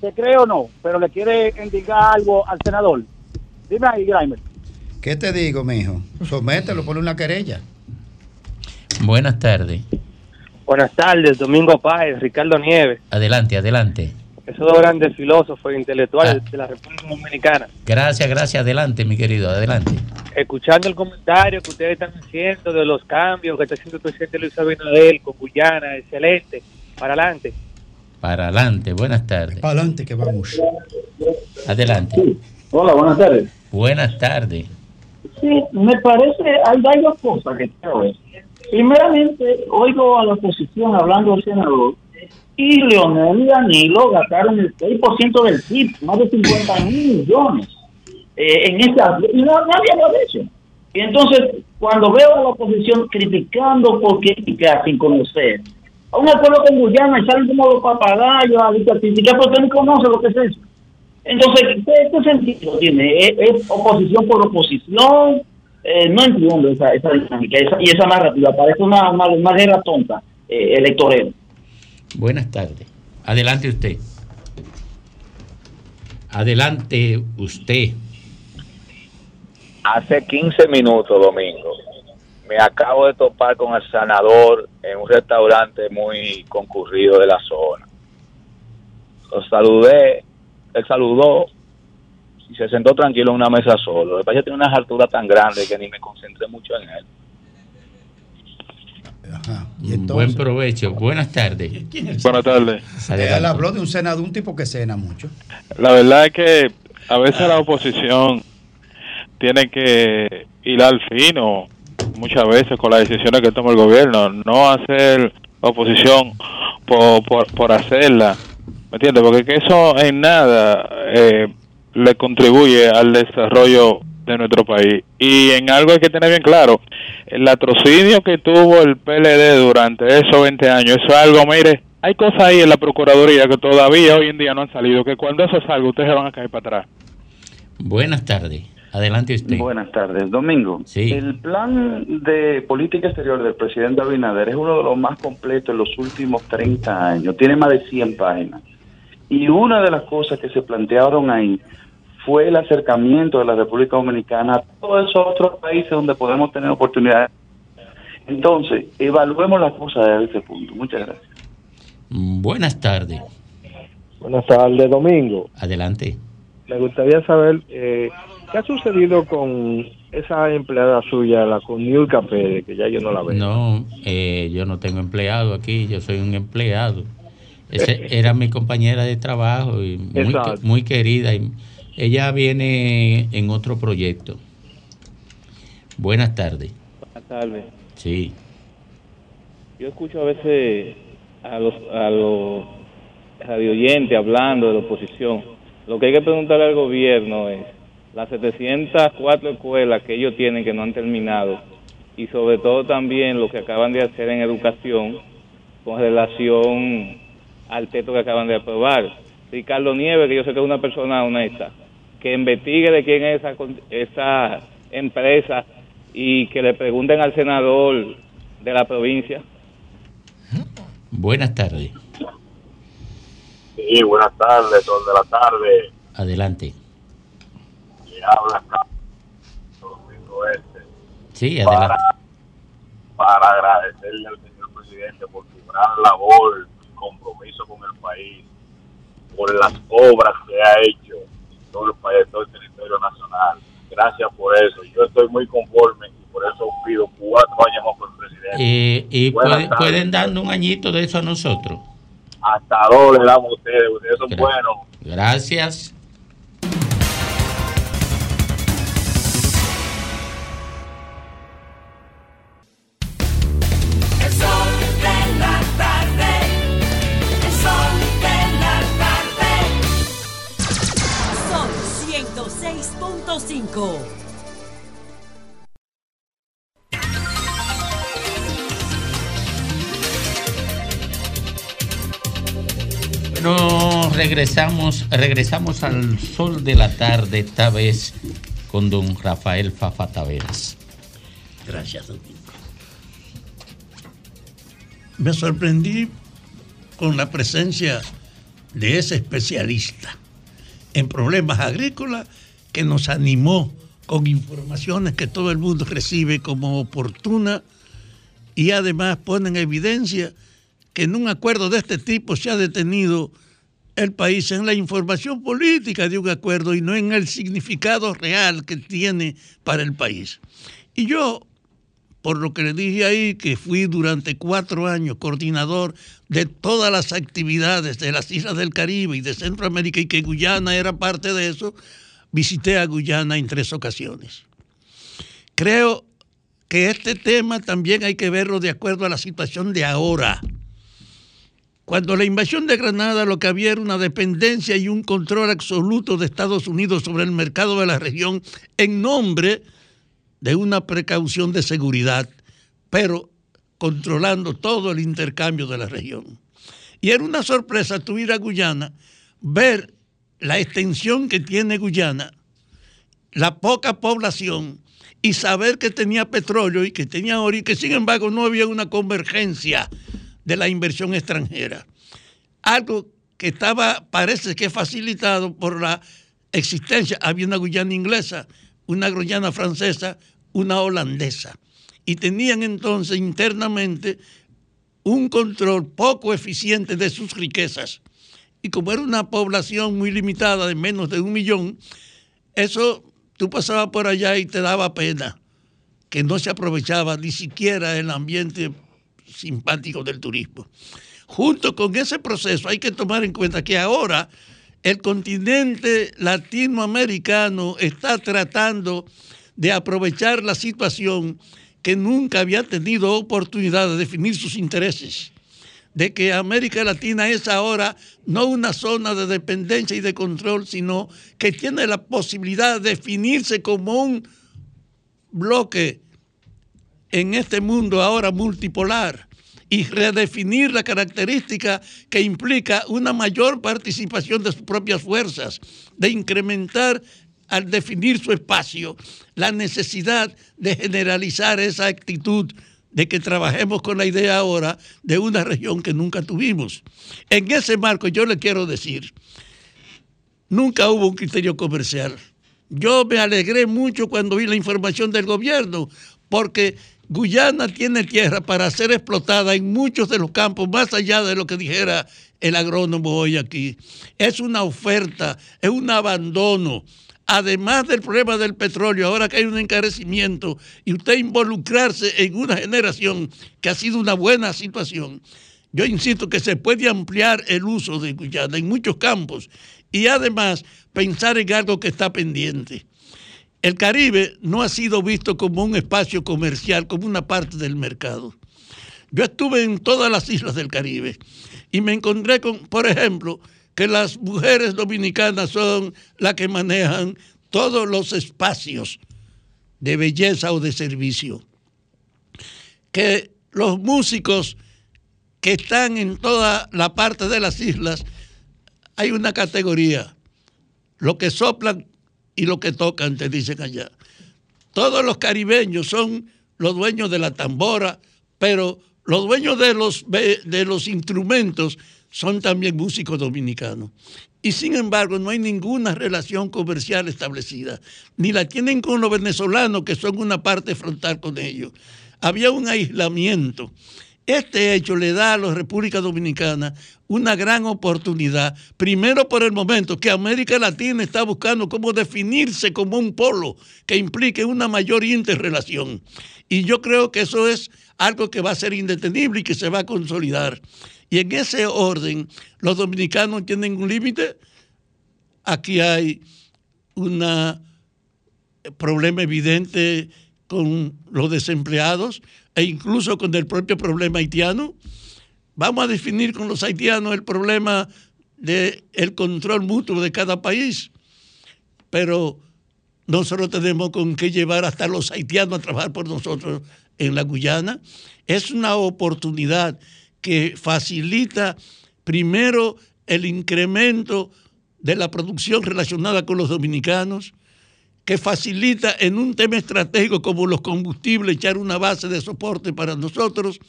¿se cree o no? Pero le quiere indicar algo al senador. Dime ahí, Grimer. ¿Qué te digo, mijo? Somételo, ponle una querella. Buenas tardes. Buenas tardes, Domingo Páez, Ricardo Nieves, Adelante, adelante. esos dos grandes filósofos e intelectuales Ah. de la República Dominicana. Gracias, gracias. Adelante, mi querido. Adelante. Escuchando el comentario que ustedes están haciendo de los cambios que está haciendo el presidente Luis Abinader con Guyana, excelente, para adelante. Para adelante. Buenas tardes. Para adelante que vamos. Adelante. Hola, buenas tardes. Buenas tardes. Sí, me parece, hay varias cosas que quiero ver. Primeramente, oigo a la oposición hablando del senador y Leonel y Danilo gastaron el 6% del PIB, más de 50 mil millones eh, en esa... Y no, nadie habla de eso. Y entonces, cuando veo a la oposición criticando por crítica sin conocer, a un acuerdo con Guyana y salen como los papagayos a criticar porque no conoce lo que es eso. Entonces, ¿qué, qué sentido tiene? ¿Es, es oposición por oposición? Eh, no entiendo esa, esa dinámica esa, y esa narrativa. Parece una, una, una guerra tonta eh, electorera. Buenas tardes. Adelante usted. Adelante usted. Hace 15 minutos, Domingo, me acabo de topar con el sanador en un restaurante muy concurrido de la zona. Lo saludé, él saludó y se sentó tranquilo en una mesa solo. Después yo tenía una altura tan grande que ni me concentré mucho en él. Buen provecho. Buenas tardes. Buenas tardes. Él habló de un senador, un tipo que cena mucho. La verdad es que a veces la oposición tiene que ir al fino muchas veces con las decisiones que toma el gobierno, no hacer oposición por, por, por hacerla, ¿me entiendes? Porque que eso en nada eh, le contribuye al desarrollo de nuestro país. Y en algo hay que tener bien claro, el atrocinio que tuvo el PLD durante esos 20 años, eso es algo, mire, hay cosas ahí en la Procuraduría que todavía hoy en día no han salido, que cuando eso salga ustedes se van a caer para atrás. Buenas tardes. Adelante usted. Buenas tardes. Domingo, el plan de política exterior del presidente Abinader es uno de los más completos en los últimos 30 años. Tiene más de 100 páginas. Y una de las cosas que se plantearon ahí fue el acercamiento de la República Dominicana a todos esos otros países donde podemos tener oportunidades. Entonces, evaluemos las cosas desde ese punto. Muchas gracias. Buenas tardes. Buenas tardes, Domingo. Adelante. Me gustaría saber eh, qué ha sucedido con esa empleada suya, la con Nilka Pérez, que ya yo no la veo. No, eh, yo no tengo empleado aquí, yo soy un empleado. Ese- era mi compañera de trabajo y muy, muy querida. Y ella viene en otro proyecto. Buenas tardes. Buenas tardes. Sí. Yo escucho a veces a los, a los radioyentes hablando de la oposición. Lo que hay que preguntarle al gobierno es las 704 escuelas que ellos tienen que no han terminado y sobre todo también lo que acaban de hacer en educación con relación al texto que acaban de aprobar. Ricardo Nieves, que yo sé que es una persona honesta, que investigue de quién es esa, esa empresa y que le pregunten al senador de la provincia. Buenas tardes. Sí, buenas tardes, son de la tarde. Adelante. Le habla Domingo Este. Sí, para, adelante. para agradecerle al señor presidente por su gran labor y compromiso con el país, por las obras que ha hecho todo el país, todo el territorio nacional. Gracias por eso. Yo estoy muy conforme y por eso pido cuatro años más por el presidente. Eh, y puede- pueden darnos un añito de eso a nosotros. Hasta dos le damos a ustedes, ustedes son buenos. Gracias. Regresamos, regresamos al sol de la tarde, esta vez con don Rafael Fafa Taveras. Gracias, Domingo. me sorprendí con la presencia de ese especialista en problemas agrícolas que nos animó con informaciones que todo el mundo recibe como oportuna y además pone en evidencia que en un acuerdo de este tipo se ha detenido el país en la información política de un acuerdo y no en el significado real que tiene para el país. Y yo, por lo que le dije ahí, que fui durante cuatro años coordinador de todas las actividades de las islas del Caribe y de Centroamérica y que Guyana era parte de eso, visité a Guyana en tres ocasiones. Creo que este tema también hay que verlo de acuerdo a la situación de ahora. Cuando la invasión de Granada lo que había era una dependencia y un control absoluto de Estados Unidos sobre el mercado de la región en nombre de una precaución de seguridad, pero controlando todo el intercambio de la región. Y era una sorpresa tu ir a Guyana, ver la extensión que tiene Guyana, la poca población y saber que tenía petróleo y que tenía oro y que sin embargo no había una convergencia de la inversión extranjera. Algo que estaba, parece que facilitado por la existencia. Había una Guyana inglesa, una Guyana francesa, una holandesa. Y tenían entonces internamente un control poco eficiente de sus riquezas. Y como era una población muy limitada de menos de un millón, eso tú pasabas por allá y te daba pena que no se aprovechaba ni siquiera el ambiente simpático del turismo. Junto con ese proceso hay que tomar en cuenta que ahora el continente latinoamericano está tratando de aprovechar la situación que nunca había tenido oportunidad de definir sus intereses, de que América Latina es ahora no una zona de dependencia y de control, sino que tiene la posibilidad de definirse como un bloque en este mundo ahora multipolar y redefinir la característica que implica una mayor participación de sus propias fuerzas, de incrementar al definir su espacio la necesidad de generalizar esa actitud de que trabajemos con la idea ahora de una región que nunca tuvimos. En ese marco yo le quiero decir, nunca hubo un criterio comercial. Yo me alegré mucho cuando vi la información del gobierno, porque Guyana tiene tierra para ser explotada en muchos de los campos, más allá de lo que dijera el agrónomo hoy aquí. Es una oferta, es un abandono. Además del problema del petróleo, ahora que hay un encarecimiento y usted involucrarse en una generación que ha sido una buena situación, yo insisto que se puede ampliar el uso de Guyana en muchos campos y además pensar en algo que está pendiente el Caribe no ha sido visto como un espacio comercial, como una parte del mercado. Yo estuve en todas las islas del Caribe y me encontré con, por ejemplo, que las mujeres dominicanas son las que manejan todos los espacios de belleza o de servicio. Que los músicos que están en toda la parte de las islas, hay una categoría. Los que soplan y lo que tocan, te dicen allá. Todos los caribeños son los dueños de la tambora, pero los dueños de los, de los instrumentos son también músicos dominicanos. Y sin embargo, no hay ninguna relación comercial establecida, ni la tienen con los venezolanos, que son una parte frontal con ellos. Había un aislamiento. Este hecho le da a la República Dominicana una gran oportunidad, primero por el momento que América Latina está buscando cómo definirse como un polo que implique una mayor interrelación. Y yo creo que eso es algo que va a ser indetenible y que se va a consolidar. Y en ese orden, los dominicanos tienen un límite. Aquí hay un problema evidente con los desempleados e incluso con el propio problema haitiano. Vamos a definir con los haitianos el problema del el control mutuo de cada país, pero nosotros tenemos con qué llevar hasta los haitianos a trabajar por nosotros en la Guyana. Es una oportunidad que facilita primero el incremento de la producción relacionada con los dominicanos, que facilita en un tema estratégico como los combustibles echar una base de soporte para nosotros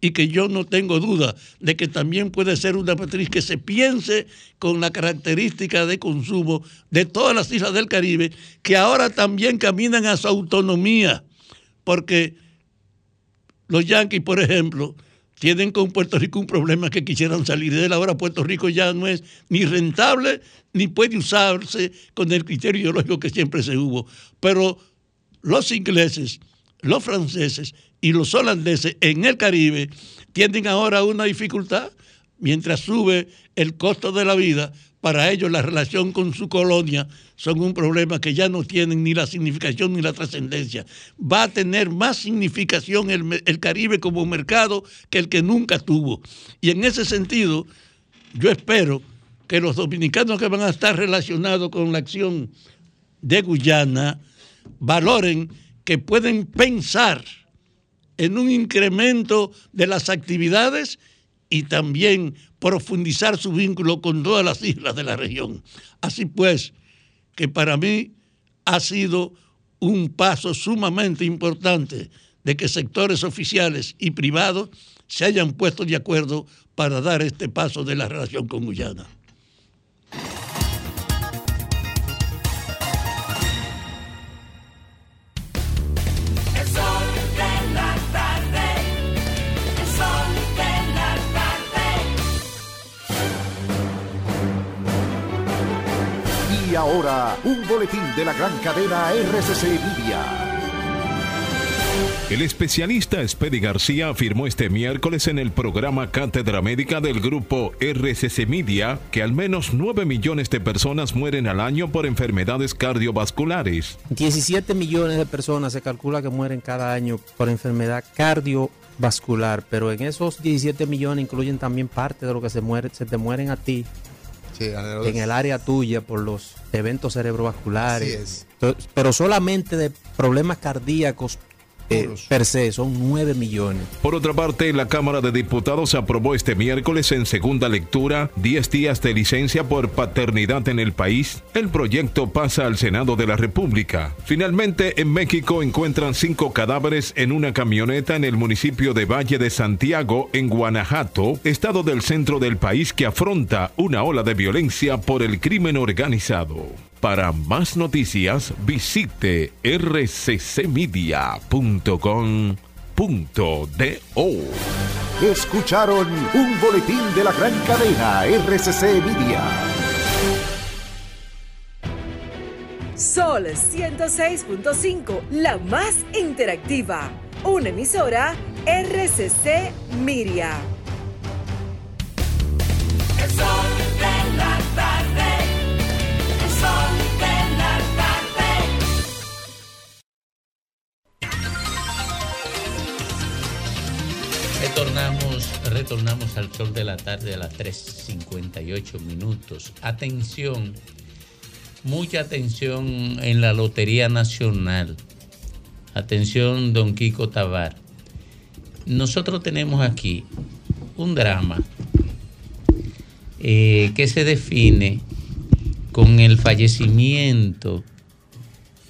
y que yo no tengo duda de que también puede ser una matriz que se piense con la característica de consumo de todas las islas del Caribe, que ahora también caminan a su autonomía, porque los yanquis, por ejemplo, tienen con Puerto Rico un problema que quisieran salir de él. Ahora Puerto Rico ya no es ni rentable ni puede usarse con el criterio ideológico que siempre se hubo. Pero los ingleses, los franceses y los holandeses en el Caribe tienen ahora una dificultad mientras sube el costo de la vida. Para ellos la relación con su colonia son un problema que ya no tienen ni la significación ni la trascendencia. Va a tener más significación el, el Caribe como mercado que el que nunca tuvo. Y en ese sentido, yo espero que los dominicanos que van a estar relacionados con la acción de Guyana valoren que pueden pensar en un incremento de las actividades y también profundizar su vínculo con todas las islas de la región. Así pues, que para mí ha sido un paso sumamente importante de que sectores oficiales y privados se hayan puesto de acuerdo para dar este paso de la relación con Guyana. Ahora, un boletín de la gran cadena RCC Media. El especialista Spedy García afirmó este miércoles en el programa Cátedra Médica del grupo RCC Media que al menos 9 millones de personas mueren al año por enfermedades cardiovasculares. 17 millones de personas se calcula que mueren cada año por enfermedad cardiovascular, pero en esos 17 millones incluyen también parte de lo que se muere, se te mueren a ti en el área tuya por los eventos cerebrovasculares. Así es. Entonces, Pero solamente de problemas cardíacos eh, per se son 9 millones. Por otra parte, la Cámara de Diputados aprobó este miércoles en segunda lectura 10 días de licencia por paternidad en el país. El proyecto pasa al Senado de la República. Finalmente, en México encuentran cinco cadáveres en una camioneta en el municipio de Valle de Santiago, en Guanajuato, estado del centro del país que afronta una ola de violencia por el crimen organizado. Para más noticias, visite rccmedia.com.do. Escucharon un boletín de la gran cadena RCC Media. Sol 106.5, la más interactiva. Una emisora RCC Miria. El sol de la tarde. Retornamos, al sol de la tarde a las 3.58 minutos. Atención, mucha atención en la Lotería Nacional. Atención, don Kiko Tabar. Nosotros tenemos aquí un drama eh, que se define con el fallecimiento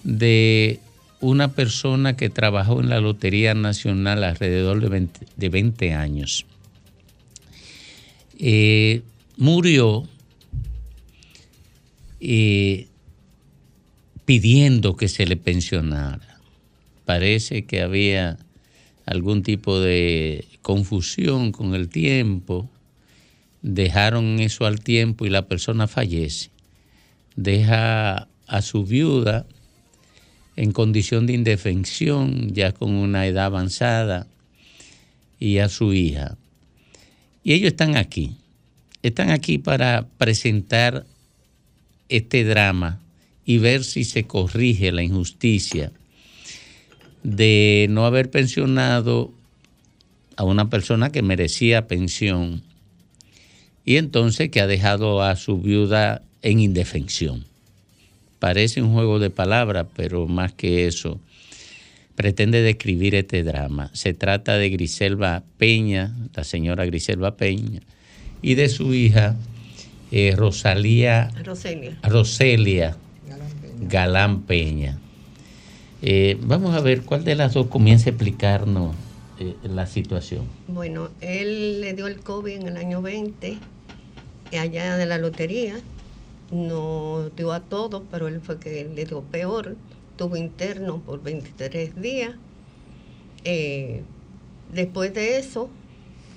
de una persona que trabajó en la Lotería Nacional alrededor de 20, de 20 años. Eh, murió eh, pidiendo que se le pensionara. Parece que había algún tipo de confusión con el tiempo. Dejaron eso al tiempo y la persona fallece. Deja a su viuda en condición de indefensión, ya con una edad avanzada, y a su hija. Y ellos están aquí. Están aquí para presentar este drama y ver si se corrige la injusticia de no haber pensionado a una persona que merecía pensión y entonces que ha dejado a su viuda en indefensión. Parece un juego de palabras, pero más que eso, pretende describir este drama. Se trata de Griselva Peña, la señora Griselva Peña, y de su hija eh, Rosalía Roselia. Roselia Galán Peña. Eh, vamos a ver cuál de las dos comienza a explicarnos eh, la situación? Bueno, él le dio el COVID en el año 20, allá de la lotería. No dio a todos, pero él fue que le dio peor. Estuvo interno por 23 días. Eh, después de eso,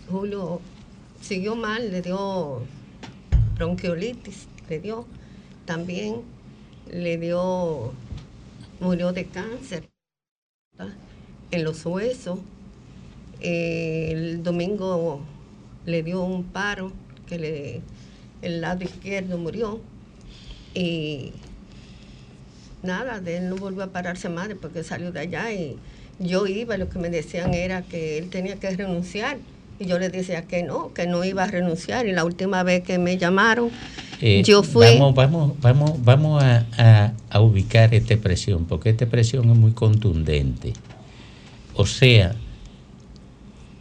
Julio siguió mal, le dio bronquiolitis, le dio también, le dio, murió de cáncer en los huesos. Eh, el domingo le dio un paro, que le, el lado izquierdo murió. Y nada, de él no volvió a pararse más después que salió de allá. Y yo iba, lo que me decían era que él tenía que renunciar. Y yo le decía que no, que no iba a renunciar. Y la última vez que me llamaron, Eh, yo fui... Vamos, vamos, vamos, vamos a, a- a ubicar esta expresión, porque esta expresión es muy contundente. O sea,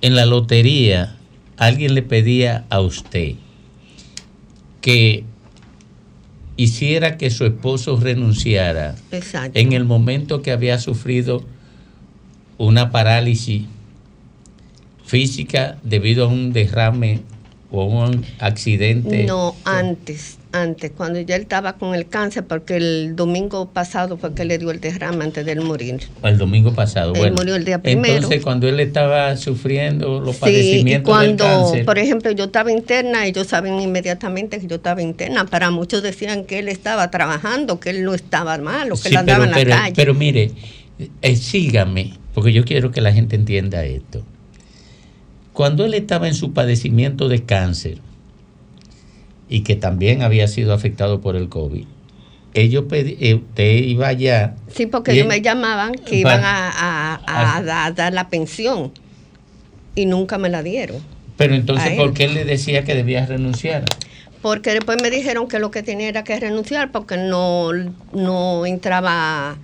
en la lotería alguien le pedía a usted que hiciera que su esposo renunciara Exacto. en el momento que había sufrido una parálisis física debido a un derrame o un accidente. No, antes, antes, cuando ya él estaba con el cáncer, porque el domingo pasado fue que le dio el derrame antes de él morir. El domingo pasado. Él bueno, murió el día primero. Entonces, cuando él estaba sufriendo los Sí, y padecimientos cuando, del cáncer, por ejemplo, yo estaba interna, ellos saben inmediatamente que yo estaba interna. Para muchos decían que él estaba trabajando, que él no estaba malo, que Sí, él andaba pero, en la pero- calle. pero mire, eh, sígame, porque yo quiero que la gente entienda esto. Cuando él estaba en su padecimiento de cáncer y que también había sido afectado por el COVID, ellos eh, usted iba allá. Sí, porque ellos me llamaban que iban a, a- a- a da- dar la pensión y nunca me la dieron. Pero entonces. ¿por qué le decía que debía renunciar? Porque después me dijeron que lo que tenía era que renunciar porque no, no entraba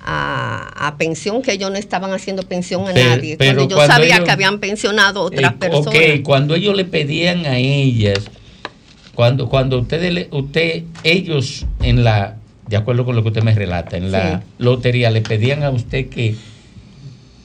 a, a pensión, que ellos no estaban haciendo pensión a Pero- nadie. pero cuando yo cuando sabía ellos- que habían pensionado otras Eh, personas. Ok, cuando ellos le pedían a ellas, cuando, cuando ustedes, le- usted, ellos en la, de acuerdo con lo que usted me relata, en la Sí. lotería le pedían a usted que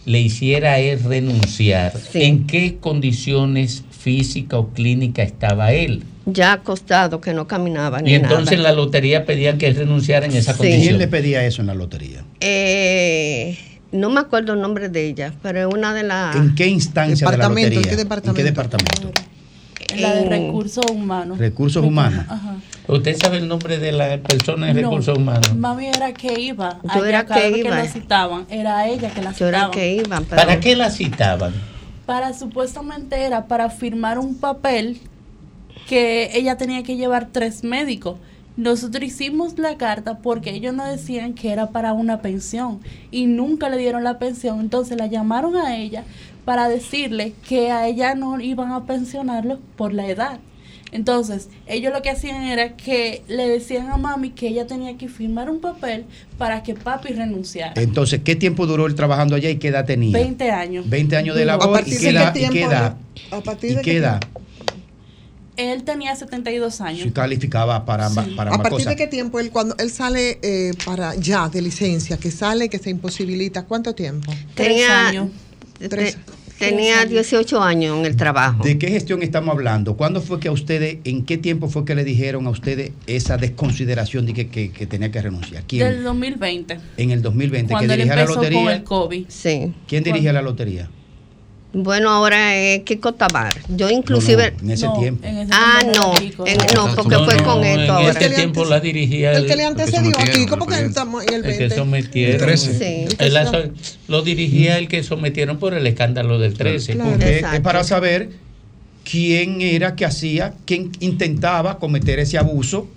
le hiciera él renunciar, ¿en qué condiciones físicas o clínicas estaba él? Ya acostado, que no caminaba ni Y entonces nada. la lotería pedían que él renunciara en esa Sí. condición. ¿Quién le pedía eso en la lotería? Eh, no me acuerdo el nombre de ella, pero es una de las... ¿En qué instancia de la lotería? ¿en qué departamento? ¿En qué departamento? La de En- recursos humanos. Recursos humanos. Ajá. ¿Usted sabe el nombre de la persona de No, recursos humanos? Mami era que iba. Yo era que iba. la citaban. Era ella que la Yo era citaban. que iba, pero- ¿Para qué la citaban? Para supuestamente era para firmar un papel que ella tenía que llevar tres médicos. Nosotros hicimos la carta porque ellos nos decían que era para una pensión y nunca le dieron la pensión. Entonces la llamaron a ella para decirle que a ella no iban a pensionarlo por la edad. Entonces, ellos lo que hacían era que le decían a mami que ella tenía que firmar un papel para que papi renunciara. Entonces, ¿qué tiempo duró él trabajando allá y qué edad tenía? 20 años. 20 años de labor y qué edad? ¿Y qué ¿A partir de qué edad? Él tenía 72 años. Sí, calificaba para ambas, para ¿A partir de qué tiempo él, cuando él sale eh, para ya de licencia, que sale, que se imposibilita? ¿Cuánto tiempo? Tres años. Tenía 18 años en el trabajo. ¿De qué gestión estamos hablando? ¿Cuándo fue que a ustedes, en qué tiempo fue que le dijeron a ustedes esa desconsideración de que, tenía que renunciar? ¿Quién? Del 2020. En el 2020. Cuando ¿Quién dirigía la lotería? Con el ¿Quién dirigía la lotería? Bueno, ahora es Kiko Tabar. Yo inclusive... No, no, en ese No, tiempo. en ese ah, tiempo no. no Kiko, en- porque fue con en esto ahora. ese tiempo la dirigía El que le antecedió a Kiko, porque él estamos en el El que 20. sometieron. El 13. Sí. Él la so- lo dirigía el que sometieron por el escándalo del 13. Porque es para saber quién era que hacía, quién intentaba cometer ese abuso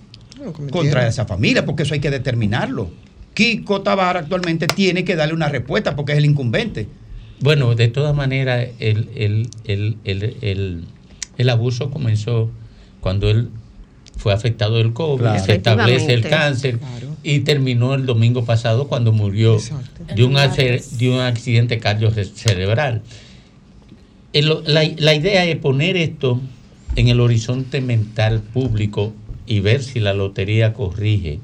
contra esa familia, porque eso hay que determinarlo. Kiko Tabar actualmente tiene que darle una respuesta porque es el incumbente. Bueno, de todas maneras, el, el, el, el, el- el abuso comenzó cuando él fue afectado del COVID, Claro. se establece el cáncer y terminó el domingo pasado cuando murió de un, de un accidente cardiovascular. El- La, la idea es poner esto en el horizonte mental público y ver si la lotería corrige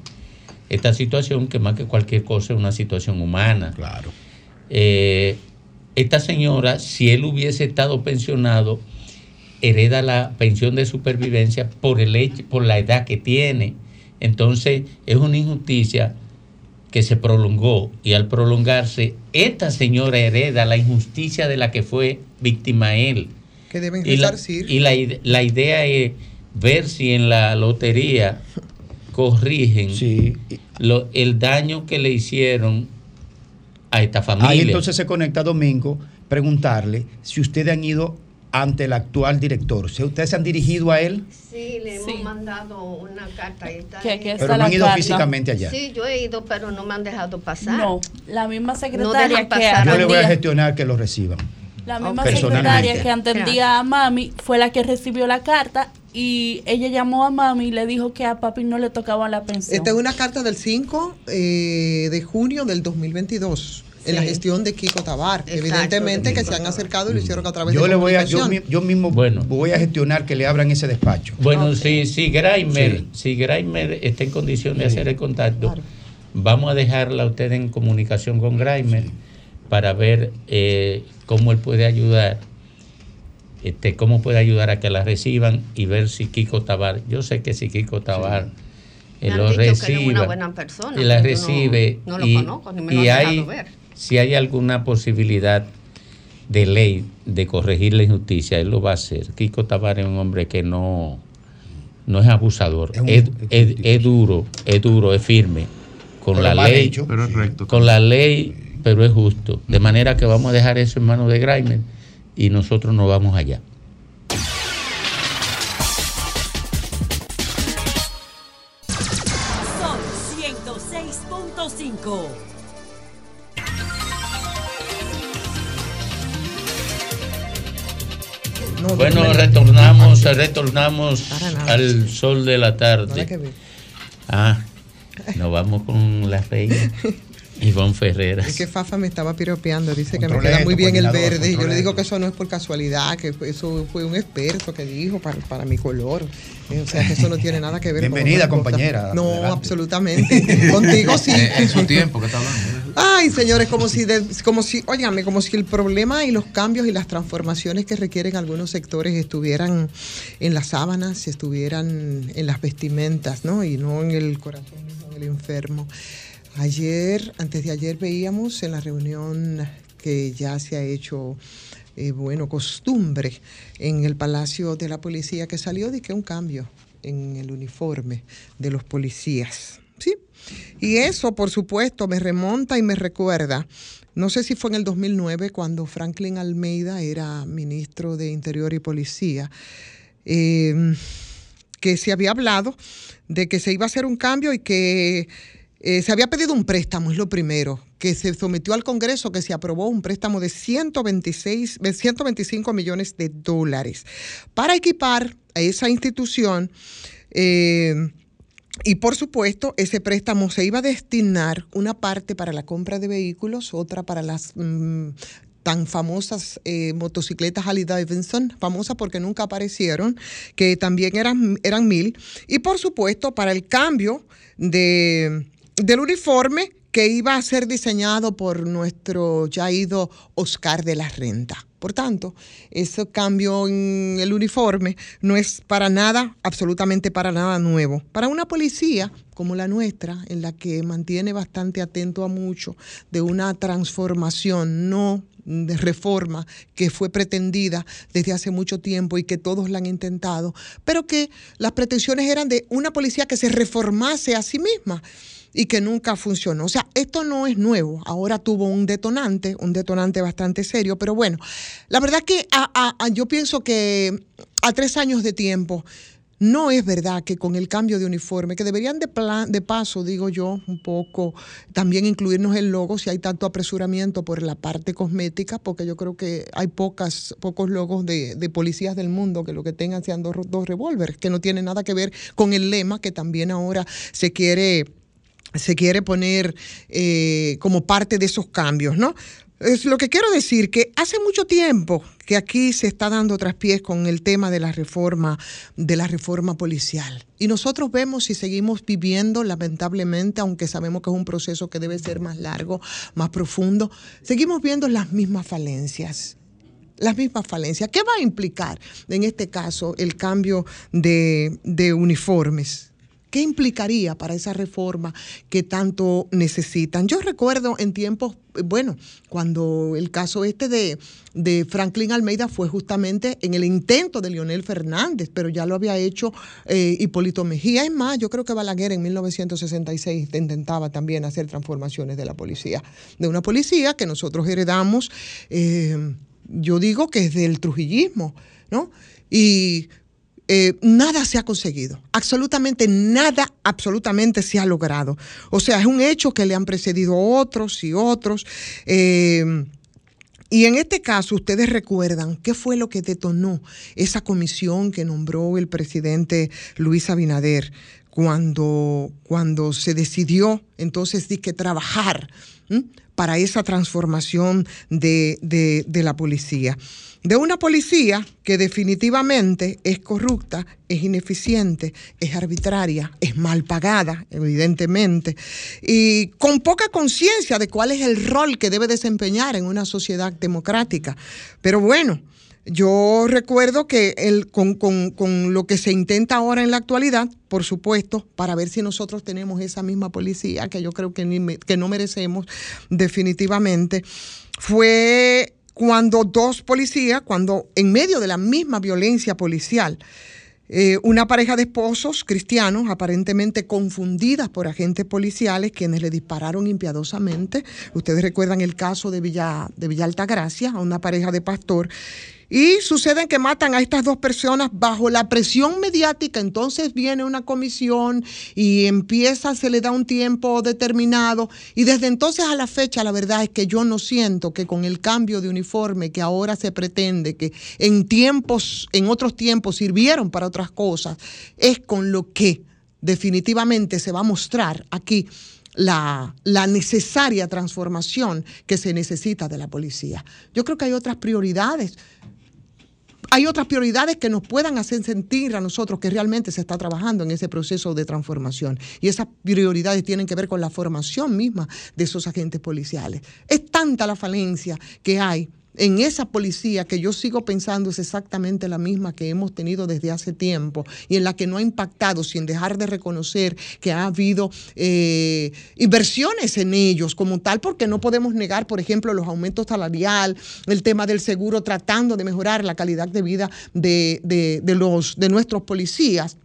esta situación que más que cualquier cosa es una situación humana. Claro. Eh, esta señora, si él hubiese estado pensionado, hereda la pensión de supervivencia por, el hecho, por la edad que tiene. Entonces, es una injusticia que se prolongó y al prolongarse, esta señora hereda la injusticia de la que fue víctima él. Que deben Y la, y la la idea es ver si en la lotería corrigen lo- el daño que le hicieron a esta familia. Ahí entonces se conecta Domingo, preguntarle si ustedes han ido ante el actual director. Si ustedes se han dirigido a él, Sí, le hemos mandado una carta. está está Pero no han ido carta. físicamente allá. Sí, yo he ido, pero no me han dejado pasar. No, la misma No secretaria dejan que yo le voy a atendía, gestionar que lo reciban. la misma secretaria que atendía a mami fue la que recibió la carta y ella llamó a mami y le dijo que a papi no le tocaba la pensión. Esta es una carta del 5 eh, de junio del 2022. En la Sí. gestión de Kiko Tabar. Exacto, Evidentemente de que se han acercado y lo hicieron a través Yo de le voy a, yo, mismo voy a gestionar que le abran ese despacho. Bueno, si, si Graimer, si Graimer está en condición de hacer el contacto, vamos a dejarla a usted en comunicación con Graimer para ver eh, cómo él puede ayudar, este, cómo puede ayudar a que la reciban y ver si Kiko Tabar, yo sé que si Kiko Tabar Me eh, lo dicho que él es reciba una buena persona, y la no- recibe no lo y, conozco, ni me lo y hay, ver. si hay alguna posibilidad de ley de corregir la injusticia, él lo va a hacer. Kiko Tabar es un hombre que no, no es abusador, es, es- es duro, es duro, es firme con Pero la ley, hecho. Pero es recto con la ley, pero es justo. De manera que vamos a dejar eso en manos de Graimer y nosotros nos vamos allá. Sol 106.5. No, Bueno, retornamos, retornamos al sol de la tarde. Ah, nos vamos con la reina Ivonne Ferreras. Es que Fafa me estaba piropeando, dice que me queda muy bien el verde. Y yo le digo que eso no es por casualidad, que eso fue un experto que dijo para, para mi color. Eh, O sea, que eso no tiene nada que ver Bienvenida, con cosas. compañera. No, Adelante. absolutamente. Contigo sí. En, en su tiempo, ¿qué está hablando? Ay, señores, como si, de- como si, óigame, como si el problema y los cambios y las transformaciones que requieren algunos sectores estuvieran en las sábanas, estuvieran en las vestimentas, ¿no? Y no en el corazón mismo del enfermo. Ayer, antes de ayer, veíamos en la reunión que ya se ha hecho, eh, bueno, costumbre en el Palacio de la Policía que salió de que un cambio en el uniforme de los policías. ¿Sí? Y eso, por supuesto, me remonta y me recuerda, no sé si fue en el 2009 cuando Franklin Almeida era ministro de Interior y Policía, eh, que se había hablado de que se iba a hacer un cambio y que eh, se había pedido un préstamo, es lo primero, que se sometió al Congreso, que se aprobó un préstamo de 126, de 125 millones de dólares para equipar a esa institución. eh, y por supuesto, ese préstamo se iba a destinar una parte para la compra de vehículos, otra para las mm, tan famosas eh, motocicletas Harley Davidson, famosas porque nunca aparecieron, que también eran, eran mil, y por supuesto para el cambio de, del uniforme que iba a ser diseñado por nuestro ya ido Oscar de la Renta. Por tanto, ese cambio en el uniforme no es para nada, absolutamente para nada nuevo. Para una policía como la nuestra, en la que mantiene bastante atento a mucho de una transformación, no de reforma que fue pretendida desde hace mucho tiempo y que todos la han intentado, pero que las pretensiones eran de una policía que se reformase a sí misma y que nunca funcionó. O sea, esto no es nuevo. Ahora tuvo un detonante, un detonante bastante serio, pero bueno, la verdad que yo pienso que a tres años de tiempo no es verdad que con el cambio de uniforme, que deberían de, plan, de paso, digo yo, un poco, también incluirnos el logo si hay tanto apresuramiento por la parte cosmética, porque yo creo que hay pocas, pocos logos de, de policías del mundo que lo que tengan sean dos, dos revólveres, que no tiene nada que ver con el lema que también ahora se quiere se quiere poner eh, como parte de esos cambios, ¿no? es lo que quiero decir que hace mucho tiempo que aquí se está dando traspiés con el tema de la reforma de la reforma policial y nosotros vemos y seguimos viviendo lamentablemente aunque sabemos que es un proceso que debe ser más largo más profundo seguimos viendo las mismas falencias las mismas falencias. ¿Qué va a implicar en este caso el cambio de uniformes? ¿Qué implicaría para esa reforma que tanto necesitan? Yo recuerdo en tiempos, bueno, cuando el caso este de, de Franklin Almeida fue justamente en el intento de Leonel Fernández, pero ya lo había hecho eh, Hipólito Mejía. Es más, yo creo que Balaguer en 1966 intentaba también hacer transformaciones de la policía, de una policía que nosotros heredamos, eh, yo digo que es del trujillismo, ¿no? Y eh, nada se ha conseguido, absolutamente nada, absolutamente se ha logrado. O sea, es un hecho que le han precedido otros y otros. eh, y en este caso, ustedes recuerdan qué fue lo que detonó esa comisión que nombró el presidente Luis Abinader cuando, cuando se decidió entonces de que trabajar para esa transformación de- de la policía. De una policía que definitivamente es corrupta, es ineficiente, es arbitraria, es mal pagada, evidentemente, y con poca conciencia de cuál es el rol que debe desempeñar en una sociedad democrática. Pero bueno, yo recuerdo que el, con, con- con lo que se intenta ahora en la actualidad, por supuesto, para ver si nosotros tenemos esa misma policía, que yo creo que, que no merecemos definitivamente, fue cuando dos policías, cuando en medio de la misma violencia policial, eh, una pareja de esposos cristianos, aparentemente confundidas por agentes policiales, quienes le dispararon impiadosamente. Ustedes recuerdan el caso de Villa, de Villa Altagracia, a una pareja de pastor. Y suceden que matan a estas dos personas bajo la presión mediática. Entonces viene una comisión y empieza, se le da un tiempo determinado. Y desde entonces a la fecha, la verdad es que yo no siento que con el cambio de uniforme que ahora se pretende, que en tiempos, en otros tiempos sirvieron para otras cosas, es con lo que definitivamente se va a mostrar aquí la, la necesaria transformación que se necesita de la policía. Yo creo que hay otras prioridades hay otras prioridades que nos puedan hacer sentir a nosotros que realmente se está trabajando en ese proceso de transformación. Y esas prioridades tienen que ver con la formación misma de esos agentes policiales. Es tanta la falencia que hay en esa policía que yo sigo pensando es exactamente la misma que hemos tenido desde hace tiempo y en la que no ha impactado sin dejar de reconocer que ha habido eh, inversiones en ellos como tal, porque no podemos negar, por ejemplo, los aumentos salarial, el tema del seguro, tratando de mejorar la calidad de vida de, de- los, de nuestros policías.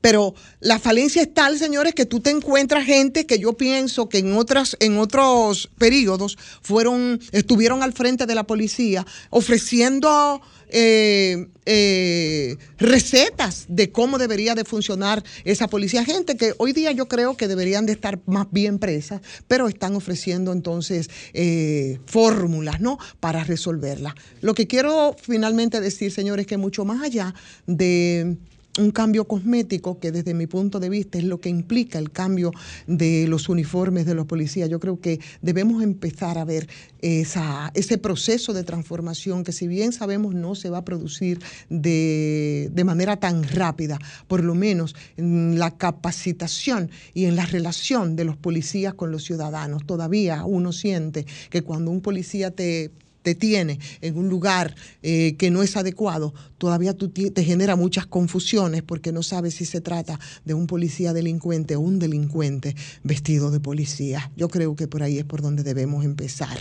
Pero la falencia es tal, señores, que tú te encuentras gente que yo pienso que en otras, en otros periodos fueron, estuvieron al frente de la policía ofreciendo eh, eh, recetas de cómo debería de funcionar esa policía. Gente que hoy día yo creo que deberían de estar más bien presas, pero están ofreciendo entonces eh, fórmulas, ¿no? Para resolverla. Lo que quiero finalmente decir, señores, que mucho más allá de un cambio cosmético que desde mi punto de vista es lo que implica el cambio de los uniformes de los policías. Yo creo que debemos empezar a ver esa, ese proceso de transformación que si bien sabemos no se va a producir de, de manera tan rápida, por lo menos en la capacitación y en la relación de los policías con los ciudadanos. Todavía uno siente que cuando un policía te te tiene en un lugar eh, que no es adecuado, todavía te genera muchas confusiones porque no sabes si se trata de un policía delincuente o un delincuente vestido de policía. Yo creo que por ahí es por donde debemos empezar.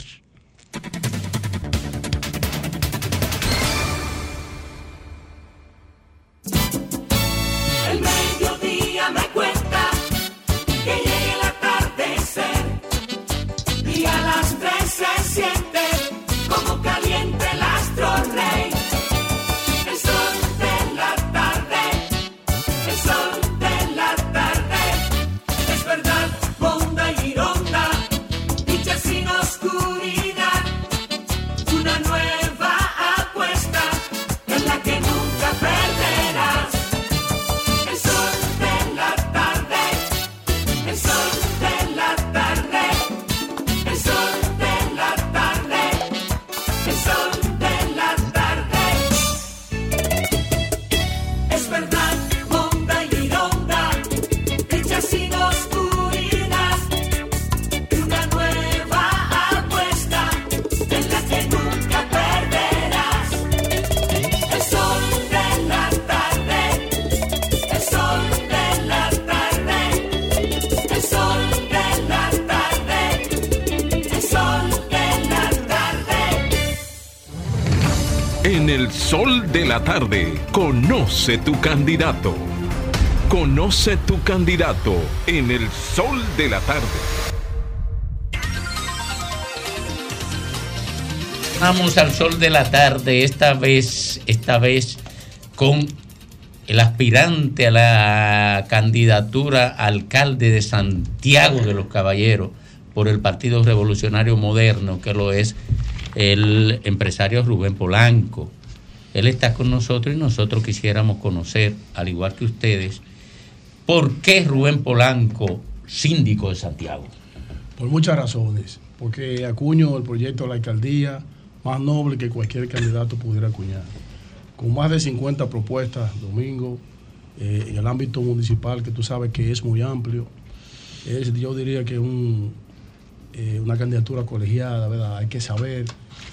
El sol de la tarde, conoce tu candidato. Conoce tu candidato en el sol de la tarde. Vamos al sol de la tarde, esta vez, esta vez con el aspirante a la candidatura alcalde de Santiago de los Caballeros por el Partido Revolucionario Moderno, que lo es el empresario Rubén Polanco. Él está con nosotros y nosotros quisiéramos conocer, al igual que ustedes, por qué Rubén Polanco, síndico de Santiago. Por muchas razones. Porque acuño el proyecto de la alcaldía más noble que cualquier candidato pudiera acuñar. Con más de 50 propuestas, Domingo, eh, en el ámbito municipal, que tú sabes que es muy amplio. Yo diría que eh, una candidatura colegiada, ¿verdad? Hay que saber,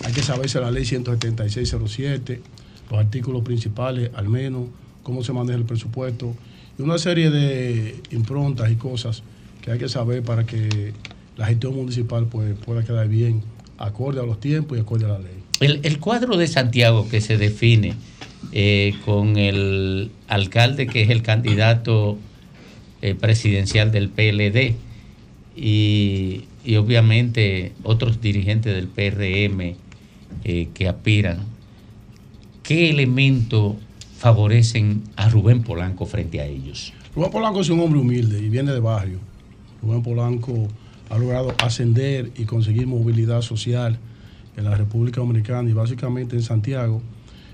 hay que saberse la ley 17607, los artículos principales, al menos, cómo se maneja el presupuesto, y una serie de improntas y cosas que hay que saber para que la gestión municipal pues, pueda quedar bien, acorde a los tiempos y acorde a la ley. El, el cuadro de Santiago que se define eh, con el alcalde que es el candidato eh, presidencial del PLD y, y obviamente otros dirigentes del PRM eh, que aspiran, ¿qué elementos favorecen a Rubén Polanco frente a ellos? Rubén Polanco es un hombre humilde y viene de barrio. Rubén Polanco ha logrado ascender y conseguir movilidad social en la República Dominicana y básicamente en Santiago,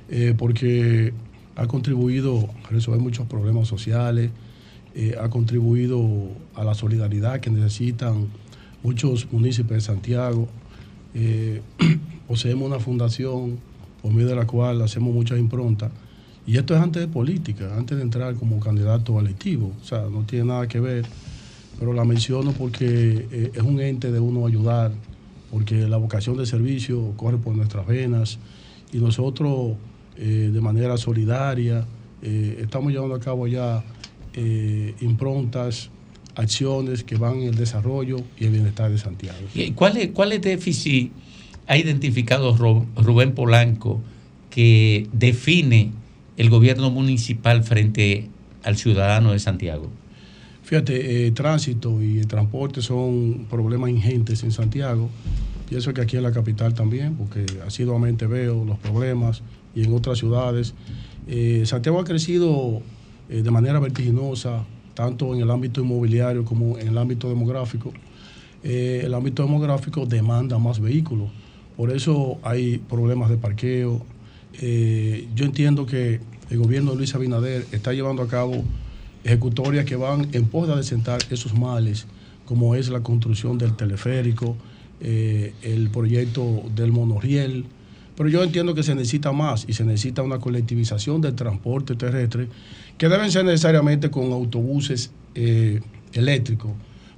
eh, porque ha contribuido a resolver muchos problemas sociales, eh, ha contribuido a la solidaridad que necesitan muchos municipios de Santiago. Eh, poseemos una fundación por medio de la cual hacemos muchas improntas. Y esto es antes de política, antes de entrar como candidato electivo. O sea, no tiene nada que ver, pero la menciono porque eh, es un ente de uno ayudar, porque la vocación de servicio corre por nuestras venas y nosotros eh, de manera solidaria eh, estamos llevando a cabo ya improntas, acciones que van en el desarrollo y el bienestar de Santiago. ¿Y ¿Cuáles cuáles déficit ha identificado Ru- Rubén Polanco que define el gobierno municipal frente al ciudadano de Santiago? Fíjate, eh, tránsito y el transporte son problemas ingentes en Santiago. Pienso que aquí en la capital también, porque asiduamente veo los problemas y en otras ciudades. Eh, Santiago ha crecido eh, de manera vertiginosa, tanto en el ámbito inmobiliario como en el ámbito demográfico. Eh, el ámbito demográfico demanda más vehículos, por eso hay problemas de parqueo. Eh, yo entiendo que el gobierno de Luis Abinader está llevando a cabo ejecutorias que van en pos de adecentar esos males, como es la construcción del teleférico, eh, el proyecto del monorriel. Pero yo entiendo que se necesita más y se necesita una colectivización del transporte terrestre que deben ser necesariamente con autobuses eh, eléctricos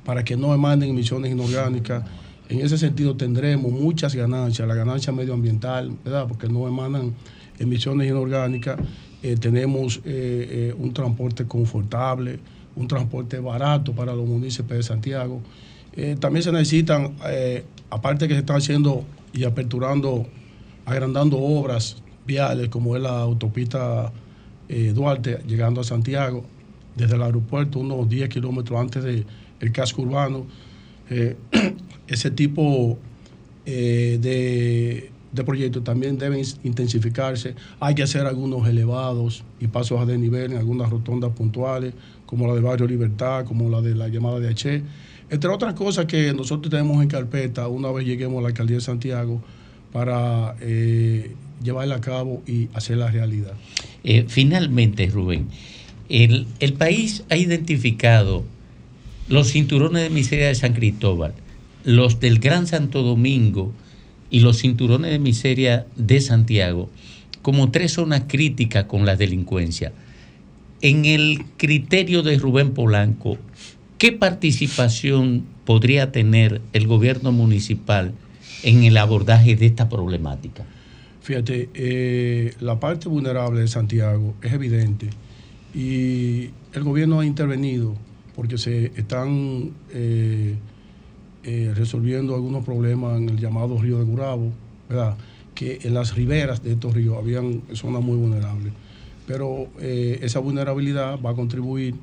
para que no emanen emisiones inorgánicas. En ese sentido tendremos muchas ganancias, la ganancia medioambiental, ¿verdad? porque no emanan emisiones inorgánicas. Eh, tenemos eh, eh, un transporte confortable, un transporte barato para los municipios de Santiago. También se necesitan, aparte que se están haciendo y aperturando, agrandando obras viales como es la autopista Duarte llegando a Santiago, desde el aeropuerto unos 10 kilómetros antes del casco urbano. Eh, ese tipo eh, de, de proyectos también deben intensificarse. Hay que hacer algunos elevados y pasos a desnivel en algunas rotondas puntuales, como la de Barrio Libertad, como la de la llamada de H. Entre otras cosas que nosotros tenemos en carpeta una vez lleguemos a la alcaldía de Santiago para eh, llevarla a cabo y hacerla realidad. Eh, finalmente, Rubén, el, el país ha identificado los cinturones de miseria de San Cristóbal, los del Gran Santo Domingo y los cinturones de miseria de Santiago como tres zonas críticas con la delincuencia. En el criterio de Rubén Polanco, ¿qué participación podría tener el gobierno municipal en el abordaje de esta problemática? Fíjate, eh, la parte vulnerable de Santiago es evidente y el gobierno ha intervenido porque se están eh, eh, resolviendo algunos problemas en el llamado río de Gurabo, ¿verdad? que en las riberas de estos ríos habían zonas muy vulnerables. Pero eh, esa vulnerabilidad va a contribuir,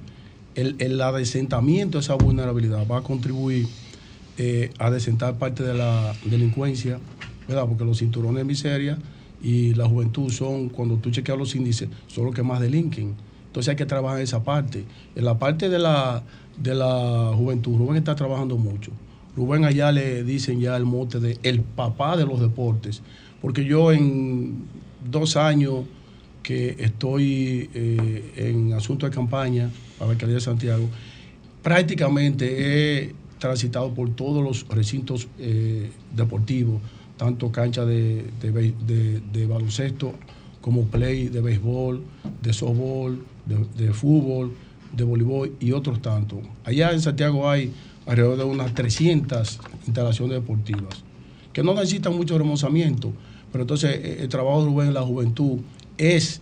el, el adesentamiento de esa vulnerabilidad va a contribuir eh, a desentar parte de la delincuencia, ¿verdad? porque los cinturones de miseria y la juventud son, cuando tú chequeas los índices, son los que más delinquen. Entonces hay que trabajar esa parte. En la parte de la, de la juventud, Rubén está trabajando mucho. Rubén allá le dicen ya el mote de el papá de los deportes, porque yo en dos años que estoy eh, en asunto de campaña para la alcaldía de Santiago, prácticamente he transitado por todos los recintos eh, deportivos, tanto cancha de, de, de, de, baloncesto como play de béisbol, de softball, de, fútbol, de voleibol y otros tantos. Allá en Santiago hay alrededor de unas 300 instalaciones deportivas que no necesitan mucho remozamiento, pero entonces eh, el trabajo de Rubén la juventud es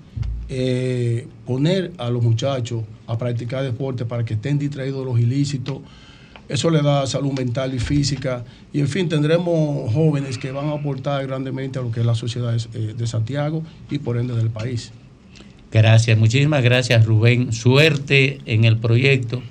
eh, poner a los muchachos a practicar deporte para que estén distraídos de los ilícitos. Eso le da salud mental y física. Y en fin, tendremos jóvenes que van a aportar grandemente a lo que es la sociedad eh, de Santiago y por ende del país. Gracias, muchísimas gracias Rubén. Suerte en el proyecto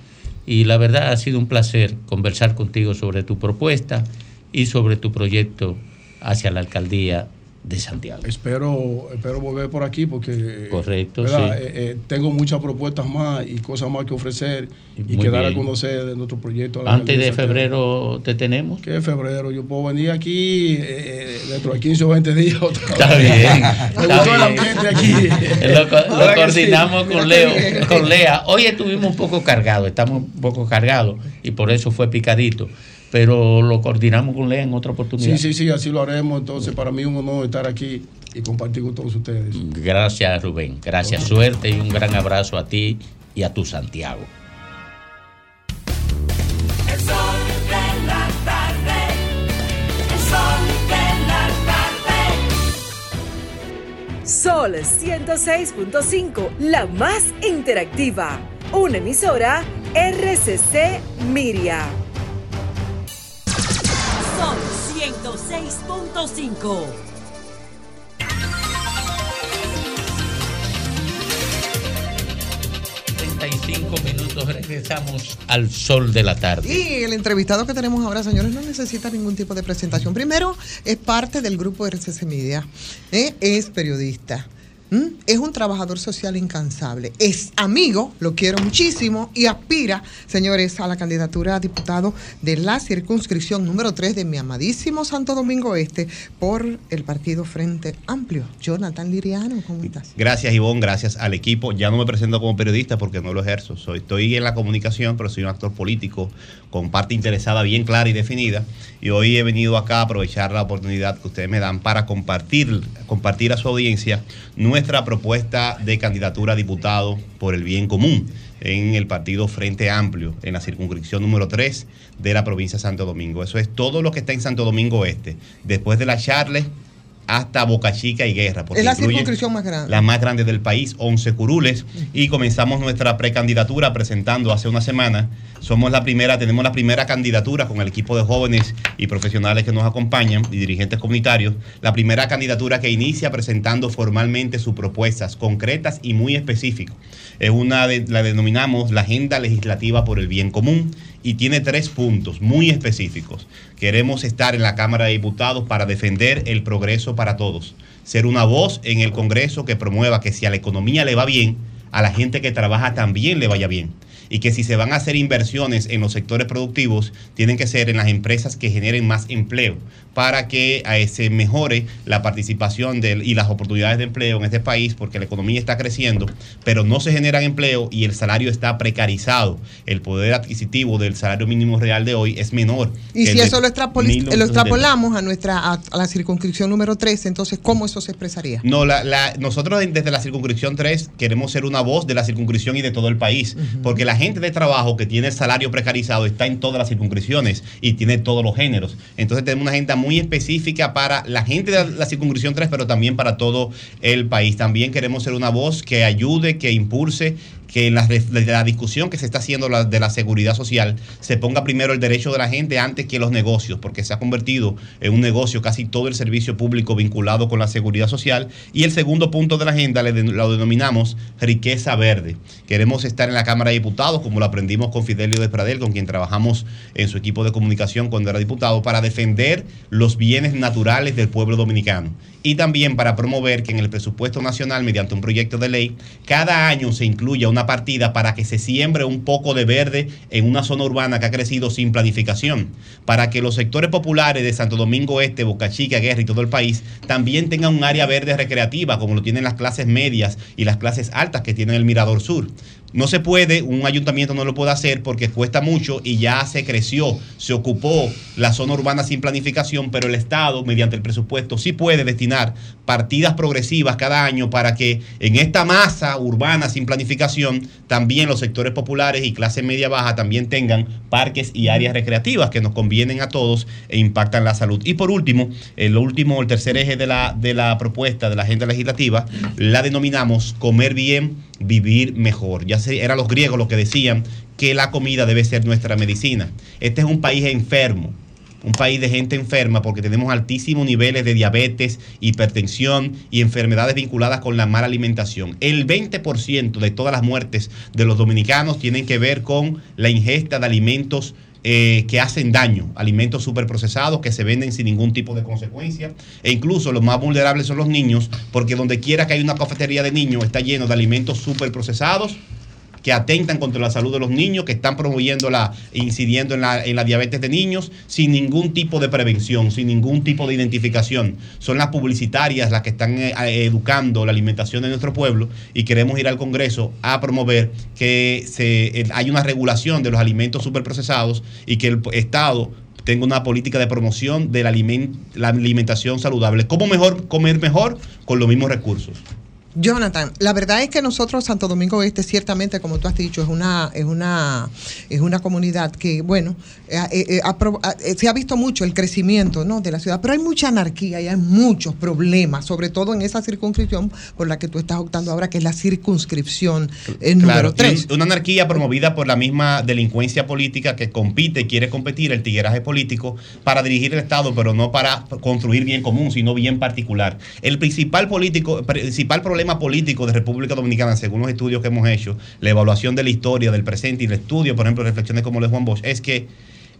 y la verdad ha sido un placer conversar contigo sobre tu propuesta y sobre tu proyecto hacia la alcaldía de Santiago. Espero, espero volver por aquí porque Correcto, sí. eh, eh, tengo muchas propuestas más y cosas más que ofrecer y, Muy que dar a conocer de nuestro proyecto. a Antes de febrero te tenemos. ¿Qué febrero? Yo puedo venir aquí eh, dentro de 15 o 20 días. otra Está vez. bien. Me está gustó el bien. ambiente aquí. Lo, co- lo ¿Verdad que coordinamos sí? con Leo, con Lea. Hoy estuvimos un poco cargados, estamos un poco cargados y por eso fue picadito. Pero lo coordinamos con Lea en otra oportunidad. Sí, sí, sí, así lo haremos. Entonces, para mí es un honor estar aquí y compartir con todos ustedes. Gracias, Rubén. Gracias, suerte y un gran abrazo a ti y a tu Santiago. El sol de la tarde. El sol de la tarde. Sol 106.5, la más interactiva. Una emisora RCC Miria. Sol 106.5. 35 minutos, regresamos al sol de la tarde. Y el entrevistado que tenemos ahora, señores, no necesita ningún tipo de presentación. Primero, es parte del grupo RCC Media. ¿eh? Es periodista. ¿M? Es un trabajador social incansable. Es amigo, lo quiero muchísimo y aspira, señores, a la candidatura a diputado de la circunscripción número 3 de mi amadísimo Santo Domingo Este por el partido Frente Amplio. Jonathan Liriano, ¿cómo estás? Gracias, Ivonne, gracias al equipo. Ya no me presento como periodista porque no lo ejerzo. Soy, estoy en la comunicación, pero soy un actor político con parte interesada bien clara y definida. Y hoy he venido acá a aprovechar la oportunidad que ustedes me dan para compartir, compartir a su audiencia propuesta de candidatura a diputado por el bien común en el partido Frente Amplio, en la circunscripción número 3 de la provincia de Santo Domingo. Eso es todo lo que está en Santo Domingo Este. Después de la Charles hasta Boca Chica y Guerra. porque Es la circunscripción más grande. la más grande del país, 11 curules, y comenzamos nuestra precandidatura presentando hace una semana. Somos la primera, tenemos la primera candidatura con el equipo de jóvenes y profesionales que nos acompañan y dirigentes comunitarios, la primera candidatura que inicia presentando formalmente sus propuestas concretas y muy específicas. Es una de, la denominamos la agenda legislativa por el bien común y tiene tres puntos muy específicos. Queremos estar en la Cámara de Diputados para defender el progreso para todos, ser una voz en el Congreso que promueva que si a la economía le va bien, a la gente que trabaja también le vaya bien. Y que si se van a hacer inversiones en los sectores productivos, tienen que ser en las empresas que generen más empleo para que eh, se mejore la participación del- y las oportunidades de empleo en este país, porque la economía está creciendo, pero no se generan empleo y el salario está precarizado. El poder adquisitivo del salario mínimo real de hoy es menor. Y si de eso lo, extrapoli- 1970. lo extrapolamos a nuestra a, a la circunscripción número 3, entonces, ¿cómo eso se expresaría? No, la, la- nosotros desde la circunscripción 3 queremos ser una voz de la circunscripción y de todo el país, porque la gente de trabajo que tiene salario precarizado está en todas las circunscripciones y tiene todos los géneros. Entonces tenemos una agenda muy específica para la gente de la circunscripción 3, pero también para todo el país. También queremos ser una voz que ayude, que impulse que en la, discusión que se está haciendo de la seguridad social se ponga primero el derecho de la gente antes que los negocios, porque se ha convertido en un negocio casi todo el servicio público vinculado con la seguridad social. Y el segundo punto de la agenda lo denominamos riqueza verde. Queremos estar en la Cámara de Diputados, como lo aprendimos con Fidelio Despradel, con quien trabajamos en su equipo de comunicación cuando era diputado, para defender los bienes naturales del pueblo dominicano y también para promover que en el presupuesto nacional, mediante un proyecto de ley, cada año se incluya una partida para que se siembre un poco de verde en una zona urbana que ha crecido sin planificación, para que los sectores populares de Santo Domingo Este, Boca Chica, Guerra y todo el país también tengan un área verde recreativa, como lo tienen las clases medias y las clases altas que tienen el Mirador Sur. No se puede, un ayuntamiento no lo puede hacer porque cuesta mucho y ya se creció, se ocupó la zona urbana sin planificación, pero el Estado, mediante el presupuesto, sí puede destinar partidas progresivas cada año para que en esta masa urbana sin planificación, también los sectores populares y clase media baja también tengan parques y áreas recreativas que nos convienen a todos e impactan la salud. Y por último, el último, el tercer eje de la, de la propuesta de la agenda legislativa, la denominamos comer bien, vivir mejor. Ya se, eran los griegos los que decían que la comida debe ser nuestra medicina. Este es un país enfermo, un país de gente enferma porque tenemos altísimos niveles de diabetes, hipertensión y enfermedades vinculadas con la mala alimentación. El 20% de todas las muertes de los dominicanos tienen que ver con la ingesta de alimentos eh, que hacen daño, alimentos superprocesados que se venden sin ningún tipo de consecuencia. E incluso los más vulnerables son los niños, porque donde quiera que hay una cafetería de niños está lleno de alimentos superprocesados que atentan contra la salud de los niños, que están promoviendo la, incidiendo en la, en la diabetes de niños, sin ningún tipo de prevención, sin ningún tipo de identificación. Son las publicitarias las que están eh, educando la alimentación de nuestro pueblo y queremos ir al Congreso a promover que se, eh, una regulación de los alimentos superprocesados y que el Estado tenga una política de promoción de la, la alimentación saludable. ¿Cómo mejor comer mejor? Con los mismos recursos. Jonathan, la verdad es que nosotros, Santo Domingo Este, ciertamente, como tú has dicho, es una, es una, es una comunidad que, bueno, eh, eh, eh, se ha visto mucho el crecimiento ¿no? de la ciudad, pero hay mucha anarquía y hay muchos problemas, sobre todo en esa circunscripción por la que tú estás optando ahora, que es la circunscripción número Claro, y 3. un- una anarquía promovida por la misma delincuencia política que compite y quiere competir el tigueraje político para dirigir el Estado, pero no para construir bien común, sino bien particular. El principal político, principal problema político de República Dominicana, según los estudios que hemos hecho, la evaluación de la historia, del presente y el estudio, por ejemplo, reflexiones como el de Juan Bosch, es que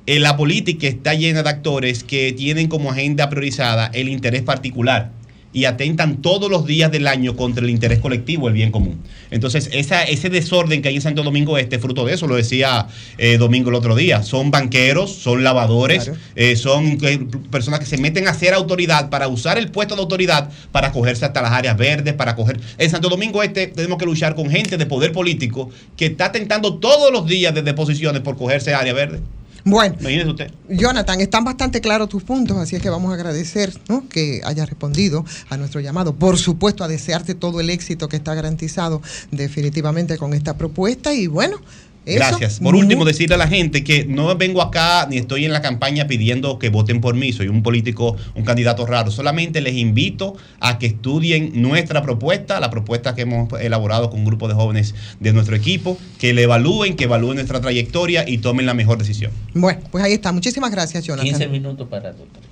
eh, la política está llena de actores que tienen como agenda priorizada el interés particular y atentan todos los días del año contra el interés colectivo, el bien común. Entonces, esa, ese desorden que hay en Santo Domingo Este, fruto de eso, lo decía eh, Domingo el otro día, son banqueros, son lavadores, eh, son eh, personas que se meten a ser autoridad para usar el puesto de autoridad para cogerse hasta las áreas verdes, para coger... En Santo Domingo Este tenemos que luchar con gente de poder político que está tentando todos los días desde posiciones por cogerse área verde. Bueno, usted. Jonathan, están bastante claros tus puntos, así es que vamos a agradecer ¿no? que hayas respondido a nuestro llamado. Por supuesto, a desearte todo el éxito que está garantizado definitivamente con esta propuesta y bueno. Eso, Gracias. Por último, decirle a la gente que no vengo acá ni estoy en la campaña pidiendo que voten por mí. Soy un político, un candidato raro. Solamente les invito a que estudien nuestra propuesta, la propuesta que hemos elaborado con un grupo de jóvenes de nuestro equipo, que le evalúen, que evalúen nuestra trayectoria y tomen la mejor decisión. Bueno, pues ahí está. Muchísimas gracias, Jonathan. 15 minutos para doctor.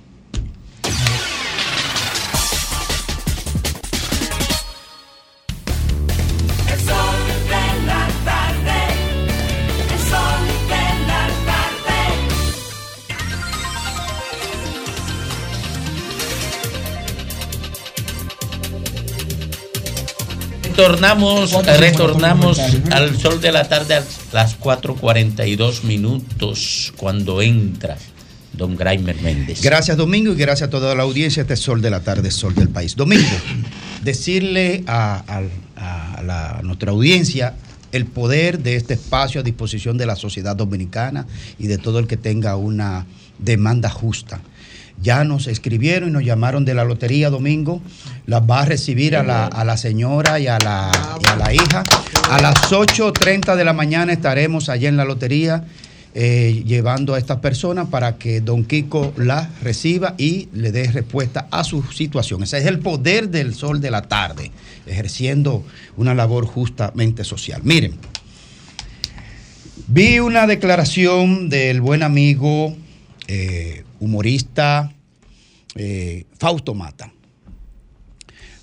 Retornamos, retornamos al sol de la tarde, al las 4.42 minutos cuando entra don Graimer Méndez. Gracias Domingo y gracias a toda la audiencia. Este es Sol de la Tarde, Sol del País. Domingo, decirle a, a- a la- a nuestra audiencia el poder de este espacio a disposición de la sociedad dominicana y de todo el que tenga una demanda justa. Ya nos escribieron y nos llamaron de la lotería Domingo. Las va a recibir a la, señora y a la, a la hija. A las 8.30 de la mañana estaremos allá en la lotería eh, llevando a estas personas para que don Kiko las reciba y le dé respuesta a su situación. Ese es el poder del sol de la tarde, ejerciendo una labor justamente social. Miren, vi una declaración del buen amigo eh, humorista eh, Fausto Mata.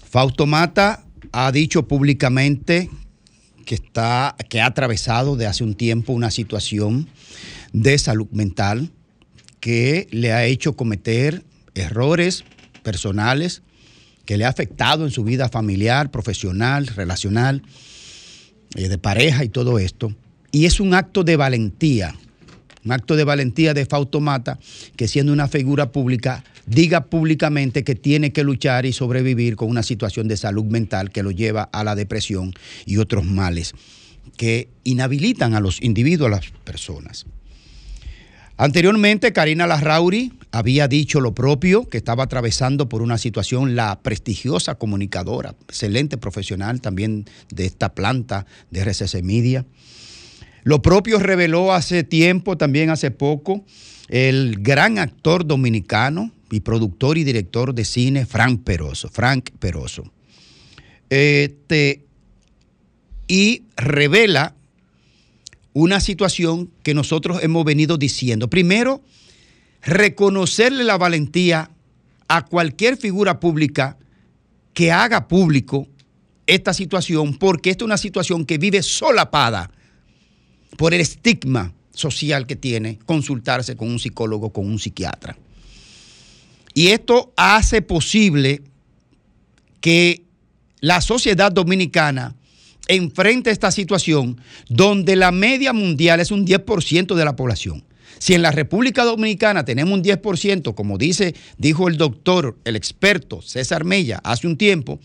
Fausto Mata ha dicho públicamente que, está, que ha atravesado de hace un tiempo una situación de salud mental que le ha hecho cometer errores personales, que le ha afectado en su vida familiar, profesional, relacional, eh, de pareja y todo esto. Y es un acto de valentía, un acto de valentía de Fausto Mata, que siendo una figura pública, diga públicamente que tiene que luchar y sobrevivir con una situación de salud mental que lo lleva a la depresión y otros males que inhabilitan a los individuos, a las personas. Anteriormente, Karina Larrauri había dicho lo propio, que estaba atravesando por una situación la prestigiosa comunicadora, excelente profesional también de esta planta de RCC Media. Lo propio reveló hace tiempo, también hace poco, el gran actor dominicano y productor y director de cine Frank Peroso. Frank Peroso. Este, y revela una situación que nosotros hemos venido diciendo. Primero, reconocerle la valentía a cualquier figura pública que haga público esta situación, porque esta es una situación que vive solapada por el estigma social que tiene consultarse con un psicólogo, con un psiquiatra. Y esto hace posible que la sociedad dominicana enfrente esta situación donde la media mundial es un 10% de la población. Si en la República Dominicana tenemos un 10%, como dice, dijo el doctor, el experto César Mella hace un tiempo,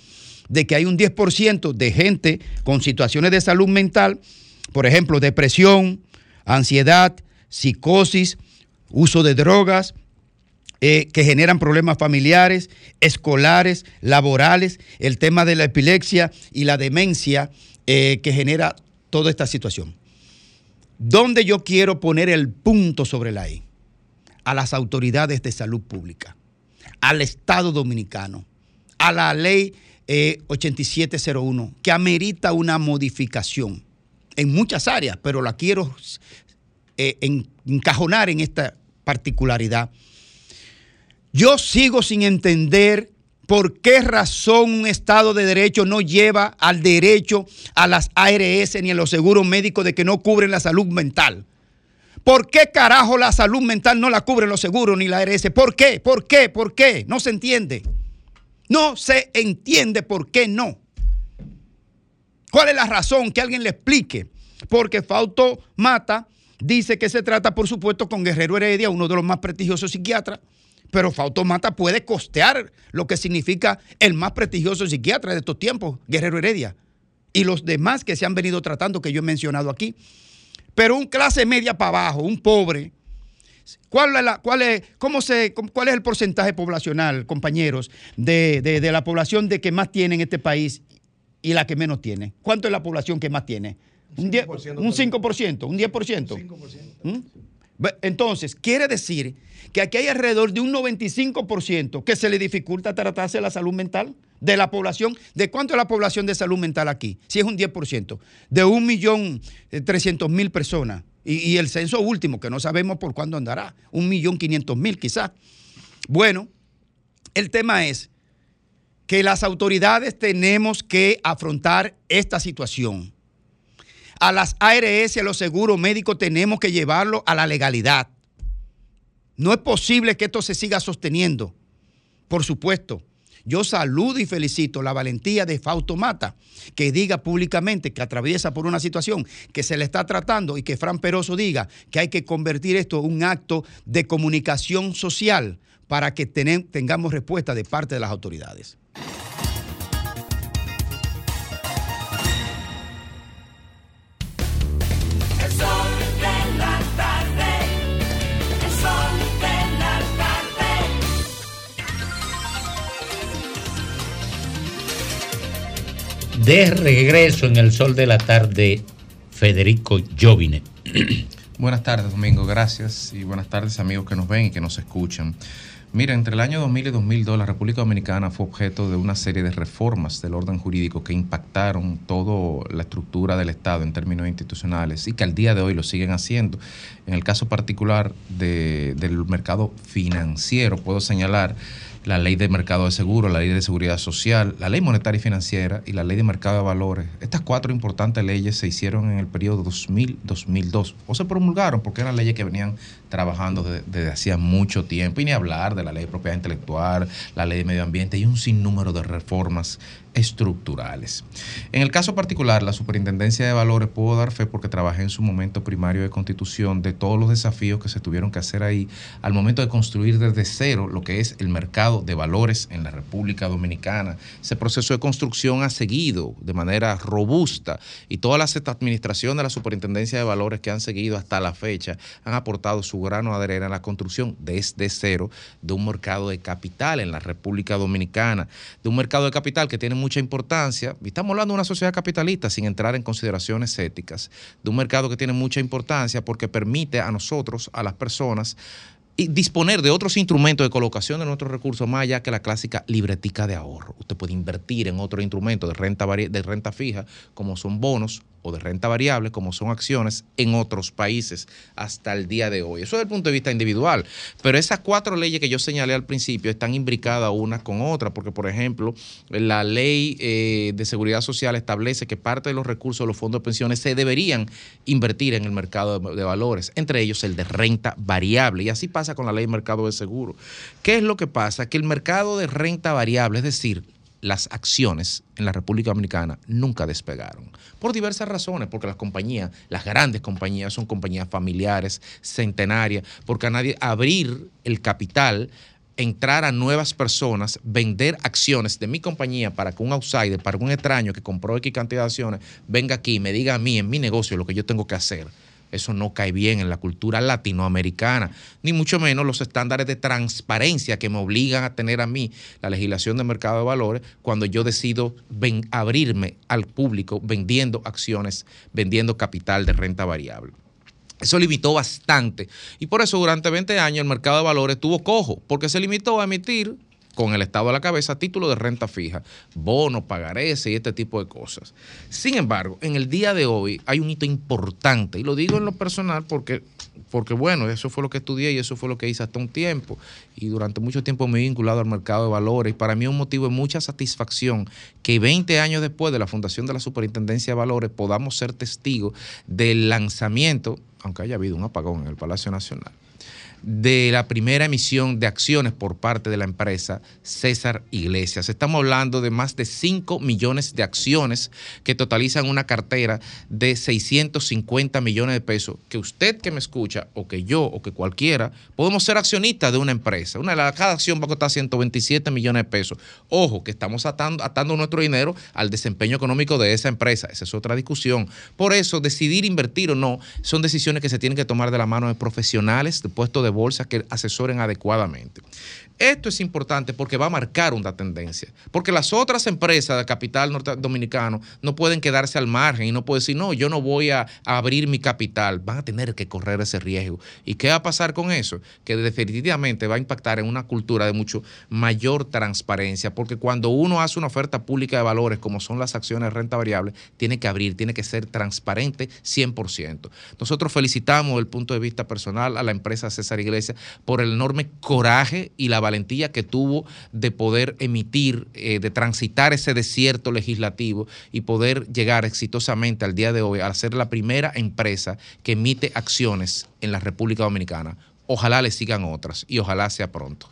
de que hay un 10% de gente con situaciones de salud mental, por ejemplo, depresión, ansiedad, psicosis, uso de drogas, eh, que generan problemas familiares, escolares, laborales, el tema de la epilepsia y la demencia eh, que genera toda esta situación. ¿Dónde yo quiero poner el punto sobre la I? A las autoridades de salud pública, al Estado dominicano, a la ley eh, 8701, que amerita una modificación en muchas áreas, pero la quiero eh, en- encajonar en esta particularidad. Yo sigo sin entender por qué razón un Estado de Derecho no lleva al derecho a las ARS ni a los seguros médicos de que no cubren la salud mental. ¿Por qué carajo la salud mental no la cubren los seguros ni la ARS? ¿Por qué? ¿Por qué? ¿Por qué? No se entiende. No se entiende por qué no. ¿Cuál es la razón? Que alguien le explique. Porque Fausto Mata dice que se trata, por supuesto, con Guerrero Heredia, uno de los más prestigiosos psiquiatras. Pero Fausto Mata puede costear lo que significa el más prestigioso psiquiatra de estos tiempos, Guerrero Heredia. Y los demás que se han venido tratando, que yo he mencionado aquí. Pero un clase media para abajo, un pobre, ¿Cuál es, la- cuál es- cómo se, cuál es el porcentaje poblacional, compañeros, de, de- de la población de que más tiene en este país y la que menos tiene? ¿Cuánto es la población que más tiene? Un, 10 un 5%, un 10%. ¿Mm? Ve- Entonces, quiere decir que aquí hay alrededor de un 95% que se le dificulta tratarse la salud mental de la población. ¿De cuánto es la población de salud mental aquí? Si es un 10%, de un millón eh, trescientos mil personas. Y, y el censo último, que no sabemos por cuándo andará, un millón quinientos mil quizás. Bueno, el tema es que las autoridades tenemos que afrontar esta situación. A las ARS, a los seguros médicos, tenemos que llevarlo a la legalidad. No es posible que esto se siga sosteniendo. Por supuesto, Yo saludo y felicito la valentía de Fausto Mata, que diga públicamente que atraviesa por una situación que se le está tratando y que Fran Peroso diga que hay que convertir esto en un acto de comunicación social para que tengamos respuesta de parte de las autoridades. El sol de la tarde, el sol de la tarde. De regreso en el sol de la tarde, Federico Jovine. Buenas tardes, Domingo. Gracias. Y buenas tardes, amigos que nos ven y que nos escuchan. Mira, entre el año 2000 y 2002, la República Dominicana fue objeto de una serie de reformas del orden jurídico que impactaron toda la estructura del Estado en términos institucionales y que al día de hoy lo siguen haciendo. En el caso particular de- del mercado financiero, puedo señalar la ley de mercado de seguro, la ley de seguridad social, la ley monetaria y financiera y la ley de mercado de valores. Estas cuatro importantes leyes se hicieron en el periodo 2000-2002 o se promulgaron porque eran leyes que venían trabajando de- desde hacía mucho tiempo y ni hablar de la ley de propiedad intelectual, la ley de medio ambiente y un sinnúmero de reformas estructurales. En el caso particular, la Superintendencia de Valores puedo dar fe porque trabajé en su momento primario de constitución de todos los desafíos que se tuvieron que hacer ahí al momento de construir desde cero lo que es el mercado de valores en la República Dominicana. Ese proceso de construcción ha seguido de manera robusta y todas las administraciones de la Superintendencia de Valores que han seguido hasta la fecha han aportado su grano de arena en la construcción desde cero de un mercado de capital en la República Dominicana, de un mercado de capital que tiene mucha importancia, y estamos hablando de una sociedad capitalista sin entrar en consideraciones éticas, de un mercado que tiene mucha importancia porque permite a nosotros, a las personas, disponer de otros instrumentos de colocación de nuestros recursos más allá que la clásica libretica de ahorro. Usted puede invertir en otro instrumento de renta, de renta fija, como son bonos, de renta variable, como son acciones, en otros países hasta el día de hoy. Eso desde el punto de vista individual. Pero esas cuatro leyes que yo señalé al principio están imbricadas una con otra, porque, por ejemplo, la ley eh, de seguridad social establece que parte de los recursos de los fondos de pensiones se deberían invertir en el mercado de, de valores, entre ellos el de renta variable. Y así pasa con la ley de mercado de seguro. ¿Qué es lo que pasa? Que el mercado de renta variable, es decir, las acciones en la República Dominicana nunca despegaron. Por diversas razones, porque las compañías, las grandes compañías, son compañías familiares, centenarias, porque a nadie abrir el capital entrar a nuevas personas, vender acciones de mi compañía para que un outsider, para un extraño que compró X cantidad de acciones, venga aquí y me diga a mí en mi negocio lo que yo tengo que hacer. Eso no cae bien en la cultura latinoamericana, ni mucho menos los estándares de transparencia que me obligan a tener a mí la legislación de mercado de valores cuando yo decido abrirme al público vendiendo acciones, vendiendo capital de renta variable. Eso limitó bastante. Y por eso durante 20 años el mercado de valores tuvo cojo, porque se limitó a emitir con el Estado a la cabeza títulos de renta fija, bonos, pagarés y este tipo de cosas. Sin embargo, en el día de hoy hay un hito importante, y lo digo en lo personal porque, porque bueno, eso fue lo que estudié y eso fue lo que hice hasta un tiempo, y durante mucho tiempo me he vinculado al mercado de valores, y para mí es un motivo de mucha satisfacción que 20 años después de la fundación de la Superintendencia de Valores podamos ser testigos del lanzamiento, aunque haya habido un apagón en el Palacio Nacional, de la primera emisión de acciones por parte de la empresa César Iglesias. Estamos hablando de más de 5 millones de acciones que totalizan una cartera de 650 millones de pesos, que usted que me escucha, o que yo, o que cualquiera, podemos ser accionistas de una empresa. Una, cada acción va a costar 127 millones de pesos. Ojo, que estamos atando, atando nuestro dinero al desempeño económico de esa empresa. Esa es otra discusión. Por eso, decidir invertir o no son decisiones que se tienen que tomar de la mano de profesionales de puestos de bolsa que asesoren adecuadamente. Esto es importante porque va a marcar una tendencia. Porque las otras empresas de capital norte- dominicano no pueden quedarse al margen y no pueden decir, no, yo no voy a, abrir mi capital. Van a tener que correr ese riesgo. ¿Y qué va a pasar con eso? Que definitivamente va a impactar en una cultura de mucho mayor transparencia. Porque cuando uno hace una oferta pública de valores, como son las acciones de renta variable, tiene que abrir, tiene que ser transparente 100%. Nosotros felicitamos desde el punto de vista personal a la empresa César Iglesias por el enorme coraje y la valentía que tuvo de poder emitir, eh, de transitar ese desierto legislativo y poder llegar exitosamente al día de hoy a ser la primera empresa que emite acciones en la República Dominicana. Ojalá le sigan otras y ojalá sea pronto.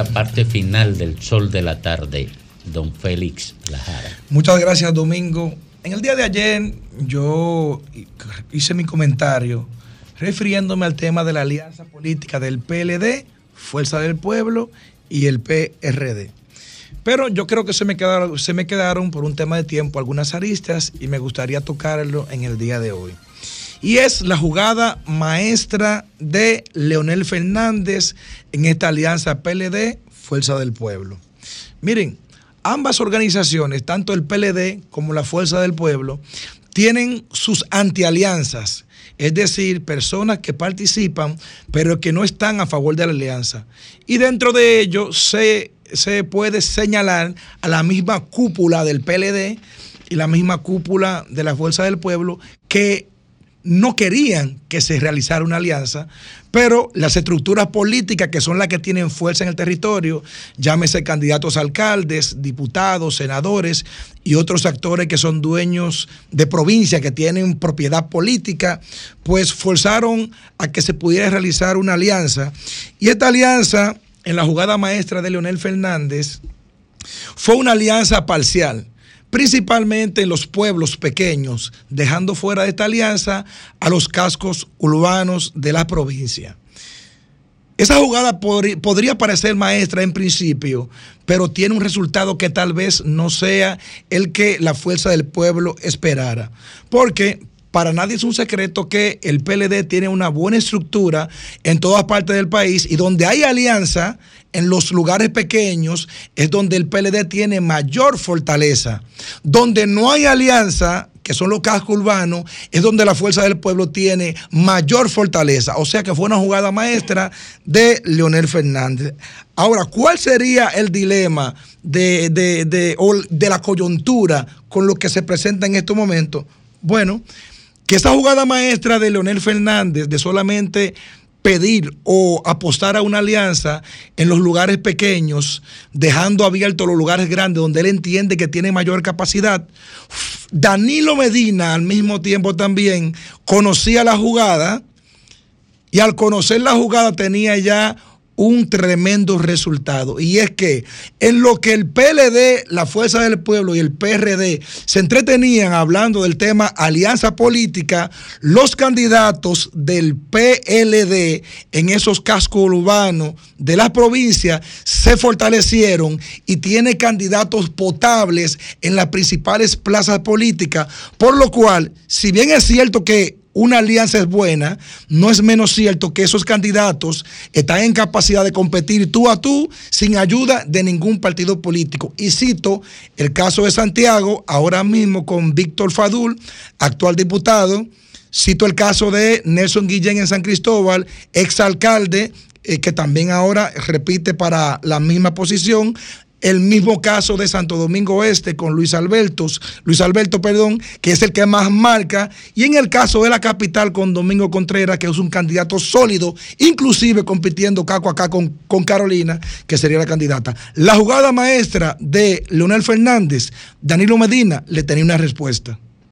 La parte final del sol de la tarde, don Félix Lajara. Muchas gracias, Domingo. En el día de ayer yo hice mi comentario refiriéndome al tema de la alianza política del PLD, Fuerza del Pueblo y el PRD. Pero yo creo que se me, quedaron, se me quedaron por un tema de tiempo algunas aristas y me gustaría tocarlo en el día de hoy. Y es la jugada maestra de Leonel Fernández en esta alianza PLD, Fuerza del Pueblo. Miren, ambas organizaciones, tanto el PLD como la Fuerza del Pueblo, tienen sus antialianzas, es decir, personas que participan pero que no están a favor de la alianza. Y dentro de ello se, se puede señalar a la misma cúpula del PLD y la misma cúpula de la Fuerza del Pueblo que no querían que se realizara una alianza, pero las estructuras políticas que son las que tienen fuerza en el territorio, llámese candidatos a alcaldes, diputados, senadores y otros actores que son dueños de provincia, que tienen propiedad política, pues forzaron a que se pudiera realizar una alianza. Y esta alianza, en la jugada maestra de Leonel Fernández, fue una alianza parcial principalmente en los pueblos pequeños, dejando fuera de esta alianza a los cascos urbanos de la provincia. Esa jugada podría parecer maestra en principio, pero tiene un resultado que tal vez no sea el que la fuerza del pueblo esperara. Porque para nadie es un secreto que el PLD tiene una buena estructura en todas partes del país y donde hay alianza en los lugares pequeños es donde el PLD tiene mayor fortaleza. Donde no hay alianza, que son los cascos urbanos, es donde la fuerza del pueblo tiene mayor fortaleza. O sea que fue una jugada maestra de Leonel Fernández. Ahora, ¿cuál sería el dilema de, de, de, de la coyuntura con lo que se presenta en estos momentos? Bueno, que esa jugada maestra de Leonel Fernández, de solamente pedir o apostar a una alianza en los lugares pequeños, dejando abiertos los lugares grandes donde él entiende que tiene mayor capacidad. Danilo Medina al mismo tiempo también conocía la jugada y al conocer la jugada tenía ya un tremendo resultado. Y es que en lo que el PLD, la Fuerza del Pueblo y el PRD se entretenían hablando del tema alianza política, los candidatos del PLD en esos cascos urbanos de la provincia se fortalecieron y tiene candidatos potables en las principales plazas políticas, por lo cual, si bien es cierto que una alianza es buena, no es menos cierto que esos candidatos están en capacidad de competir tú a tú sin ayuda de ningún partido político. Y cito el caso de Santiago, ahora mismo con Víctor Fadul, actual diputado. Cito el caso de Nelson Guillén en San Cristóbal, exalcalde, eh, que también ahora repite para la misma posición el mismo caso de Santo Domingo Este con Luis Alberto, Luis Alberto, perdón, que es el que más marca, y en el caso de la capital con Domingo Contreras, que es un candidato sólido, inclusive compitiendo caco acá con Carolina, que sería la candidata. La jugada maestra de Leonel Fernández, Danilo Medina, le tenía una respuesta.